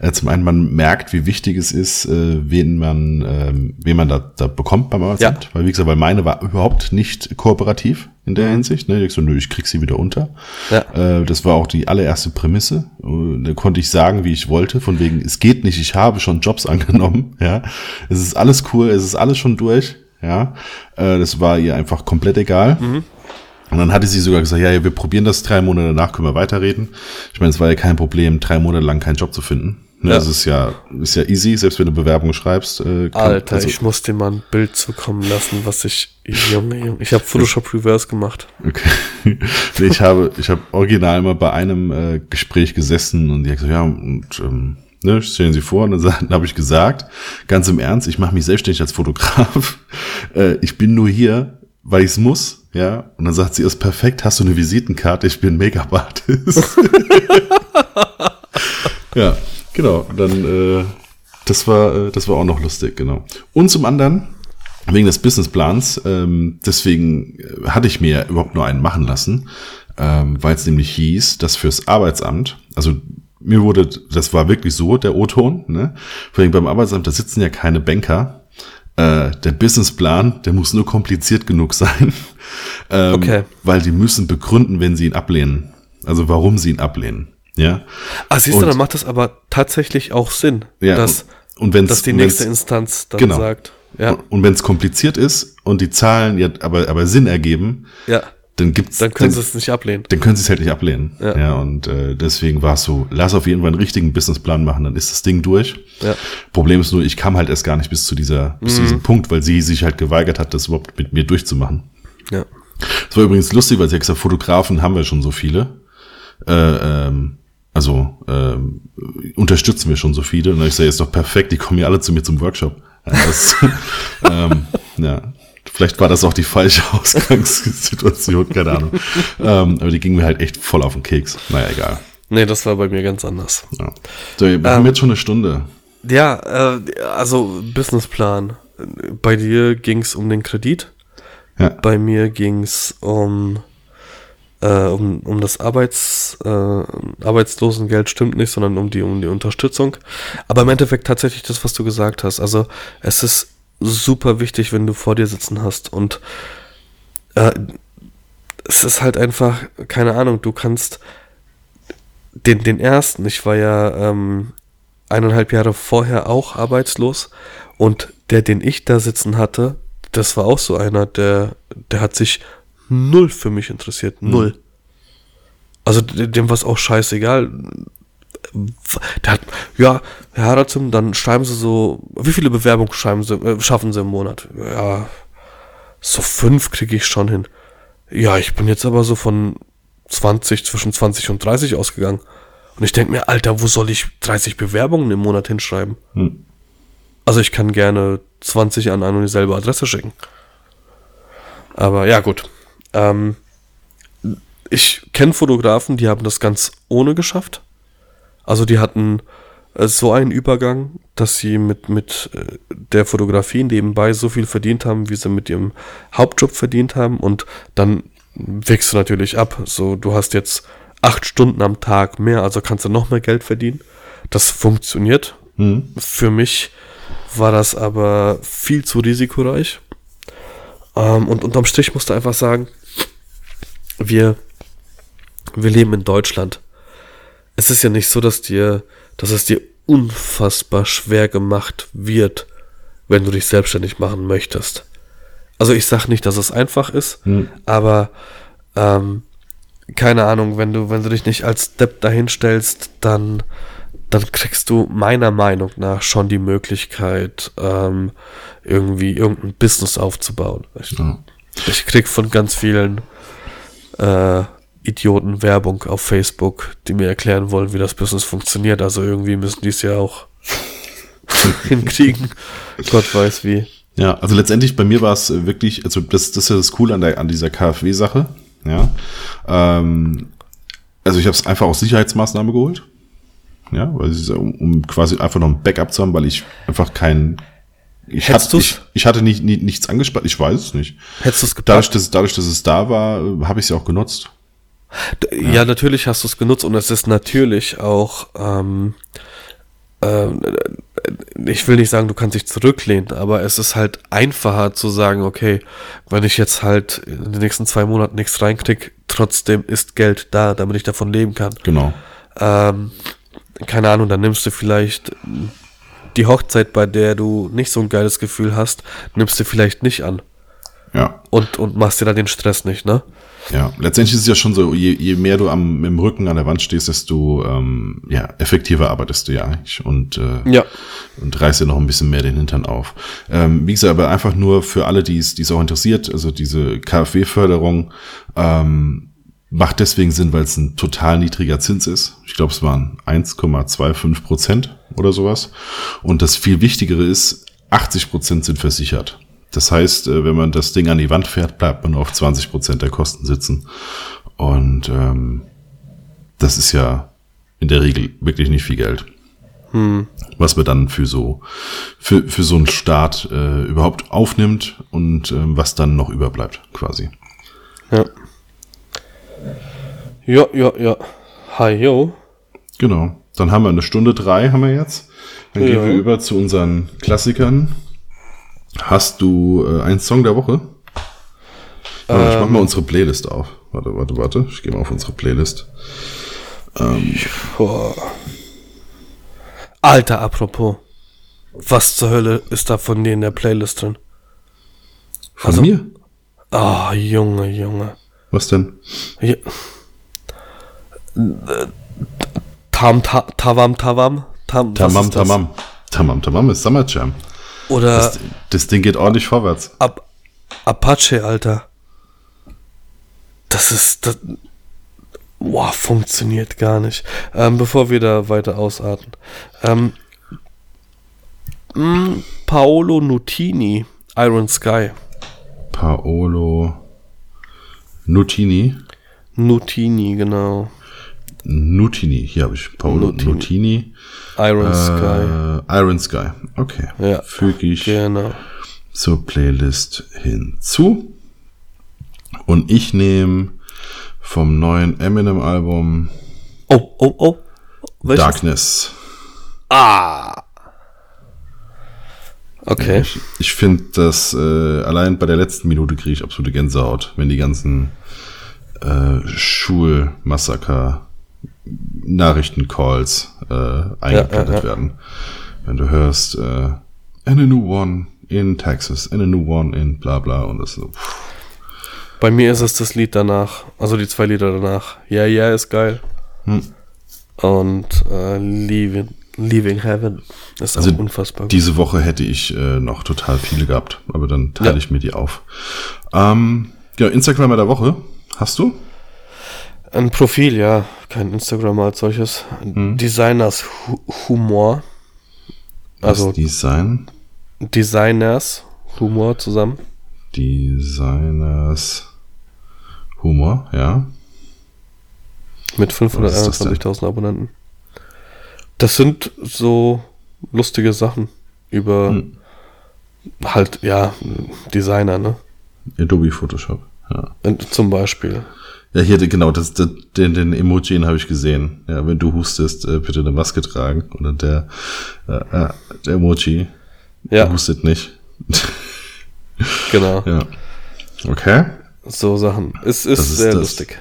Äh, zum einen, man merkt, wie wichtig es ist, äh, wen man, ähm, wen man da, da bekommt beim Arbeitsamt. Ja. Weil, wie gesagt, weil meine war überhaupt nicht kooperativ in der mhm. Hinsicht. Ne? Ich so, nö, ich krieg sie wieder unter. Ja. Äh, das war auch die allererste Prämisse. Äh, da konnte ich sagen, wie ich wollte, von wegen, es geht nicht, ich habe schon Jobs angenommen. Ja, Es ist alles cool, es ist alles schon durch. Ja, äh, Das war ihr einfach komplett egal. Mhm. Und dann hatte sie sogar gesagt, ja, ja, wir probieren das drei Monate danach, können wir weiterreden. Ich meine, es war ja kein Problem, drei Monate lang keinen Job zu finden. Ne, ja. Das ist ja, ist ja easy, selbst wenn du Bewerbung schreibst. Äh, kann, Alter, also, ich muss dir mal ein Bild zukommen lassen, was ich, Junge, Junge, ich habe Photoshop Reverse gemacht. Okay. ich habe, ich habe original mal bei einem äh, Gespräch gesessen und die hat gesagt, ja, und ähm, ne, stellen Sie vor, und dann, dann habe ich gesagt, ganz im Ernst, ich mache mich selbstständig als Fotograf. Äh, ich bin nur hier, weil ich es muss, ja. Und dann sagt sie, ist perfekt, hast du eine Visitenkarte, ich bin Make-up-Artist. ja, genau. Dann, äh, das war, äh, das war auch noch lustig, genau. Und zum anderen, wegen des Businessplans, ähm, deswegen äh, hatte ich mir überhaupt nur einen machen lassen, ähm, weil es nämlich hieß, dass fürs Arbeitsamt, also mir wurde, das war wirklich so, der O-Ton, ne? Vor allem beim Arbeitsamt, da sitzen ja keine Banker. Äh, der Businessplan, der muss nur kompliziert genug sein. ähm, okay. Weil die müssen begründen, wenn sie ihn ablehnen. Also warum sie ihn ablehnen. Ja. Ah, siehst du, dann macht das aber tatsächlich auch Sinn. Ja. Dass, und wenn's, dass die nächste Instanz dann genau. sagt. Ja. Und, und wenn es kompliziert ist und die Zahlen ja aber, aber Sinn ergeben, ja dann gibt's dann können sie es nicht ablehnen. Dann können sie es halt nicht ablehnen. Ja, ja und äh, deswegen war es so, lass auf jeden Fall einen richtigen Businessplan machen, dann ist das Ding durch. Ja. Problem ist nur, ich kam halt erst gar nicht bis zu dieser bis mhm. zu diesem Punkt, weil sie sich halt geweigert hat, das überhaupt mit mir durchzumachen. Ja. Das war übrigens lustig, weil sie hat gesagt, Fotografen haben wir schon so viele. Äh, ähm, also ähm, unterstützen wir schon so viele. Und ich sage, ist doch perfekt, die kommen ja alle zu mir zum Workshop. Ja, das, ähm, ja. Vielleicht war das auch die falsche Ausgangssituation, keine Ahnung. ähm, aber die ging mir halt echt voll auf den Keks. Naja, egal. Nee, das war bei mir ganz anders. Ja. So, wir haben ähm, jetzt schon eine Stunde. Ja, äh, also Businessplan. Bei dir ging es um den Kredit. Ja. Bei mir ging es um, äh, um, um das Arbeits, äh, Arbeitslosengeld, stimmt nicht, sondern um die, um die Unterstützung. Aber im Endeffekt tatsächlich das, was du gesagt hast. Also es ist super wichtig, wenn du vor dir sitzen hast. Und äh, es ist halt einfach, keine Ahnung, du kannst den, den ersten, ich war ja ähm, eineinhalb Jahre vorher auch arbeitslos und der, den ich da sitzen hatte, das war auch so einer, der, der hat sich null für mich interessiert. Mhm. Null. Mhm. Also dem war es auch scheißegal. Der hat, ja, Herr Haratzum, dann schreiben Sie so, wie viele Bewerbungen schreiben Sie, äh, schaffen Sie im Monat? Ja, so fünf kriege ich schon hin. Ja, ich bin jetzt aber so von 20, zwischen 20 und 30 ausgegangen. Und ich denke mir, Alter, wo soll ich 30 Bewerbungen im Monat hinschreiben? Hm. Also ich kann gerne 20 an eine und dieselbe Adresse schicken. Aber ja, gut. Ähm, ich kenne Fotografen, die haben das ganz ohne geschafft. Also die hatten äh, so einen Übergang, dass sie mit, mit äh, der Fotografie nebenbei so viel verdient haben, wie sie mit ihrem Hauptjob verdient haben. Und dann wächst du natürlich ab. So, du hast jetzt acht Stunden am Tag mehr, also kannst du noch mehr Geld verdienen. Das funktioniert. Mhm. Für mich war das aber viel zu risikoreich. Ähm, und unterm Strich musst du einfach sagen, wir, wir leben in Deutschland. Es ist ja nicht so, dass dir, dass es dir unfassbar schwer gemacht wird, wenn du dich selbstständig machen möchtest. Also ich sage nicht, dass es einfach ist, hm. aber ähm, keine Ahnung, wenn du, wenn du dich nicht als Depp dahinstellst, dann, dann kriegst du meiner Meinung nach schon die Möglichkeit, ähm, irgendwie irgendein Business aufzubauen. Ich, ja. ich krieg von ganz vielen äh, Idioten Werbung auf Facebook, die mir erklären wollen, wie das Business funktioniert. Also irgendwie müssen die es ja auch hinkriegen. Gott weiß wie. Ja, also letztendlich bei mir war es wirklich, also das, das ist ja das Coole an, der, an dieser KfW-Sache. Ja. Ähm, also ich habe es einfach aus Sicherheitsmaßnahme geholt. Ja, weil um, um quasi einfach noch ein Backup zu haben, weil ich einfach kein ich, hat, ich, ich hatte nicht, nicht, nichts angespart, ich weiß es nicht. Hättest du es gepackt? Dadurch, dass, dadurch, dass es da war, habe ich es ja auch genutzt. Ja, ja natürlich hast du es genutzt und es ist natürlich auch ähm, ähm, ich will nicht sagen, du kannst dich zurücklehnen, aber es ist halt einfacher zu sagen, okay, wenn ich jetzt halt in den nächsten zwei Monaten nichts reinkrieg, trotzdem ist Geld da, damit ich davon leben kann. Genau. Ähm, keine Ahnung, dann nimmst du vielleicht die Hochzeit, bei der du nicht so ein geiles Gefühl hast, nimmst du vielleicht nicht an. Ja. Und, und machst dir dann den Stress nicht, ne? Ja, letztendlich ist es ja schon so, je, je mehr du am im Rücken an der Wand stehst, desto ähm, ja, effektiver arbeitest du ja eigentlich und, äh, ja. und reißt dir noch ein bisschen mehr den Hintern auf. Ähm, wie gesagt, aber einfach nur für alle, die es auch interessiert, also diese KfW-Förderung ähm, macht deswegen Sinn, weil es ein total niedriger Zins ist. Ich glaube, es waren 1,25 Prozent oder sowas. Und das viel Wichtigere ist, 80 Prozent sind versichert. Das heißt, äh, wenn man das Ding an die Wand fährt, bleibt man auf 20 Prozent der Kosten sitzen. Und ähm, das ist ja in der Regel wirklich nicht viel Geld. Hm. Was man dann für so für, für so einen Start äh, überhaupt aufnimmt und äh, was dann noch überbleibt, quasi. Ja. Ja, ja, ja. Hi, yo. Genau. Dann haben wir eine Stunde drei, haben wir jetzt. Dann ja. gehen wir über zu unseren Klassikern. Hast du äh, einen Song der Woche? Ähm, ich mach mal unsere Playlist auf. Warte, warte, warte. Ich gehe mal auf unsere Playlist. Ähm, Alter, apropos. Was zur Hölle ist da von dir in der Playlist drin? Von also, mir? Ah, oh, Junge, Junge. Was denn? Ja. Tam, ta, tavam, tavam. Tam, tamam, tamam. Tamam, tamam ist Summer Jam. Oder. Das, das Ding geht ordentlich vorwärts. Ab, Apache, Alter. Das ist. Das, Boah, funktioniert gar nicht. Ähm, bevor wir da weiter ausarten. Ähm, mh, Paolo Nutini, Iron Sky. Paolo Nutini. Nutini, genau. Nutini, hier habe ich Paolo Nutini. Nutini. Iron Sky. Äh, Iron Sky. Okay. Ja. Füge ich Genau. zur Playlist hinzu. Und ich nehme vom neuen Eminem-Album Oh, oh, oh. Welches? Darkness. Ah. Okay. Ich, ich finde, dass äh, allein bei der letzten Minute kriege ich absolute Gänsehaut, wenn die ganzen äh, Schulmassaker Nachrichtencalls äh, eingeblendet ja, ja. werden. Wenn du hörst, äh, and a new one in Texas, and a new one in bla bla und das so. pff, Bei mir ist es das Lied danach, also die zwei Lieder danach. Yeah, yeah ist geil. Hm. Und äh, Leaving, Leaving Heaven ist Also unfassbar. gut. Diese Woche hätte ich äh, noch total viele gehabt, aber dann teile Ja. ich mir die auf. Ähm, ja, Instagram der Woche. Hast du? Ein Profil, ja, kein Instagram als solches. Hm. Designers Hu Humor. Also das Design. Designers Humor zusammen. Designers Humor, ja. Mit Was ist das denn? 521.000 Abonnenten. Das sind so lustige Sachen über Hm. halt, ja, Designer, ne? Adobe Photoshop. Ja, Und Zum Beispiel. ja hier, genau, das, das, den, den Emoji habe ich gesehen. Ja, wenn du hustest, äh, bitte eine Maske tragen. Oder der, äh, äh, der Emoji Ja, der hustet nicht. genau. Ja. Okay. So Sachen. Es ist, ist sehr das. lustig.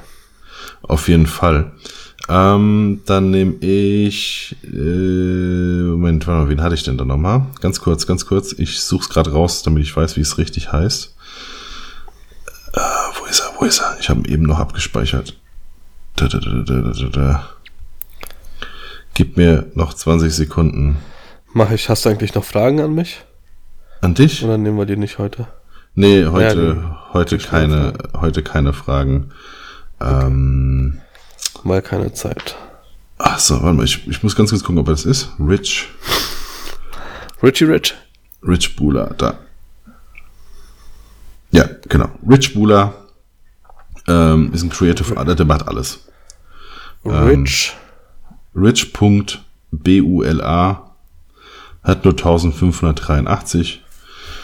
Auf jeden Fall. Ähm, dann nehme ich. Äh, Moment, warte mal, wen hatte ich denn da nochmal? Ganz kurz, ganz kurz. Ich suche es gerade raus, damit ich weiß, wie es richtig heißt. Äh, wo ist er? Wo ist er? Ich habe ihn eben noch abgespeichert. Da, da, da. Gib mir noch 20 Sekunden. Mach ich. Hast du eigentlich noch Fragen an mich? An dich? Oder nehmen wir die nicht heute? Nee, heute, Ja, heute keine, heute keine Fragen. Ähm, Mal keine Zeit. ach so, warte mal, ich, ich muss ganz kurz gucken, ob er das ist. Rich. Richie Rich? Rich Buller, da. Ja, genau. Rich Buller ähm, ist ein Creative Artist, der macht alles. Ähm, Rich. Rich.bula hat nur 1583.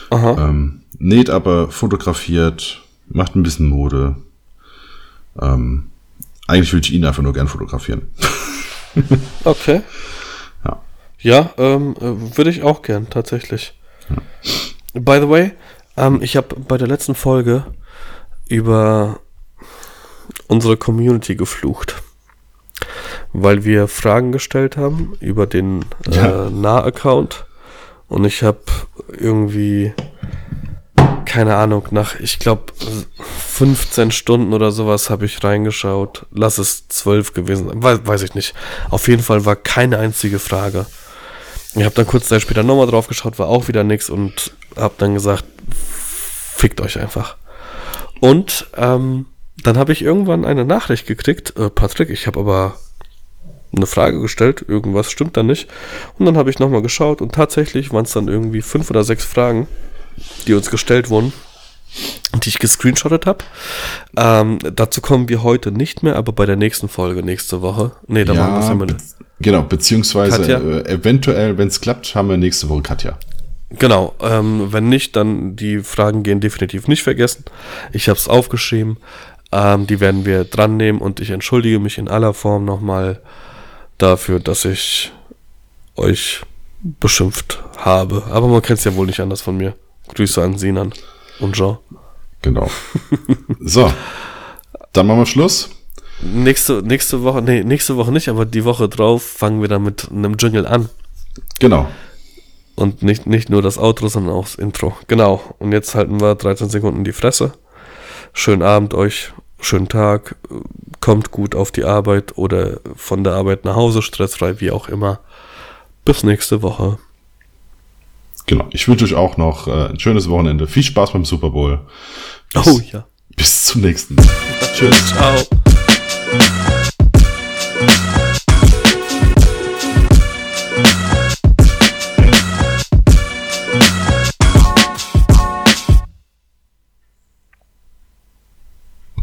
Aha. Ähm, näht aber, fotografiert, macht ein bisschen Mode. Ähm, eigentlich würde ich ihn einfach nur gern fotografieren. Okay. Ja. Ja, ähm, äh, würde ich auch gern, tatsächlich. By the way, ähm, ich habe bei der letzten Folge über unsere Community geflucht. Weil wir Fragen gestellt haben über den Ja. äh, Nah-Account. Und ich habe irgendwie, keine Ahnung, nach, ich glaube, 15 Stunden oder sowas habe ich reingeschaut. Lass es 12 gewesen sein, weiß, weiß ich nicht. Auf jeden Fall war keine einzige Frage. Ich habe dann kurz Zeit später nochmal drauf geschaut, war auch wieder nix und habe dann gesagt, fickt euch einfach. Und ähm, dann habe ich irgendwann eine Nachricht gekriegt, äh, Patrick, ich habe aber eine Frage gestellt, irgendwas stimmt da nicht. Und dann habe ich nochmal geschaut und tatsächlich waren es dann irgendwie fünf oder sechs Fragen, die uns gestellt wurden, die ich gescreenshottet habe. Ähm, dazu kommen wir heute nicht mehr, aber bei der nächsten Folge nächste Woche. Nee, da machen wir es immer. be genau, beziehungsweise äh, eventuell, wenn es klappt, haben wir nächste Woche Katja. Genau, ähm, wenn nicht, dann die Fragen gehen definitiv nicht vergessen. Ich habe es aufgeschrieben. Ähm, die werden wir dran nehmen und ich entschuldige mich in aller Form nochmal dafür, dass ich euch beschimpft habe. Aber man kennt es ja wohl nicht anders von mir. Grüße an Sinan und Jean. Genau. so, dann machen wir Schluss. Nächste, nächste Woche, nee, nächste Woche nicht, aber die Woche drauf fangen wir dann mit einem Jingle an. Genau. Und nicht, nicht nur das Outro, sondern auch das Intro. Genau. Und jetzt halten wir 13 Sekunden die Fresse. Schönen Abend euch, schönen Tag. Kommt gut auf die Arbeit oder von der Arbeit nach Hause, stressfrei, wie auch immer. Bis nächste Woche. Genau. Ich wünsche euch auch noch äh, ein schönes Wochenende. Viel Spaß beim Super Bowl. Bis, Oh ja. bis zum nächsten. Tschüss. Ciao.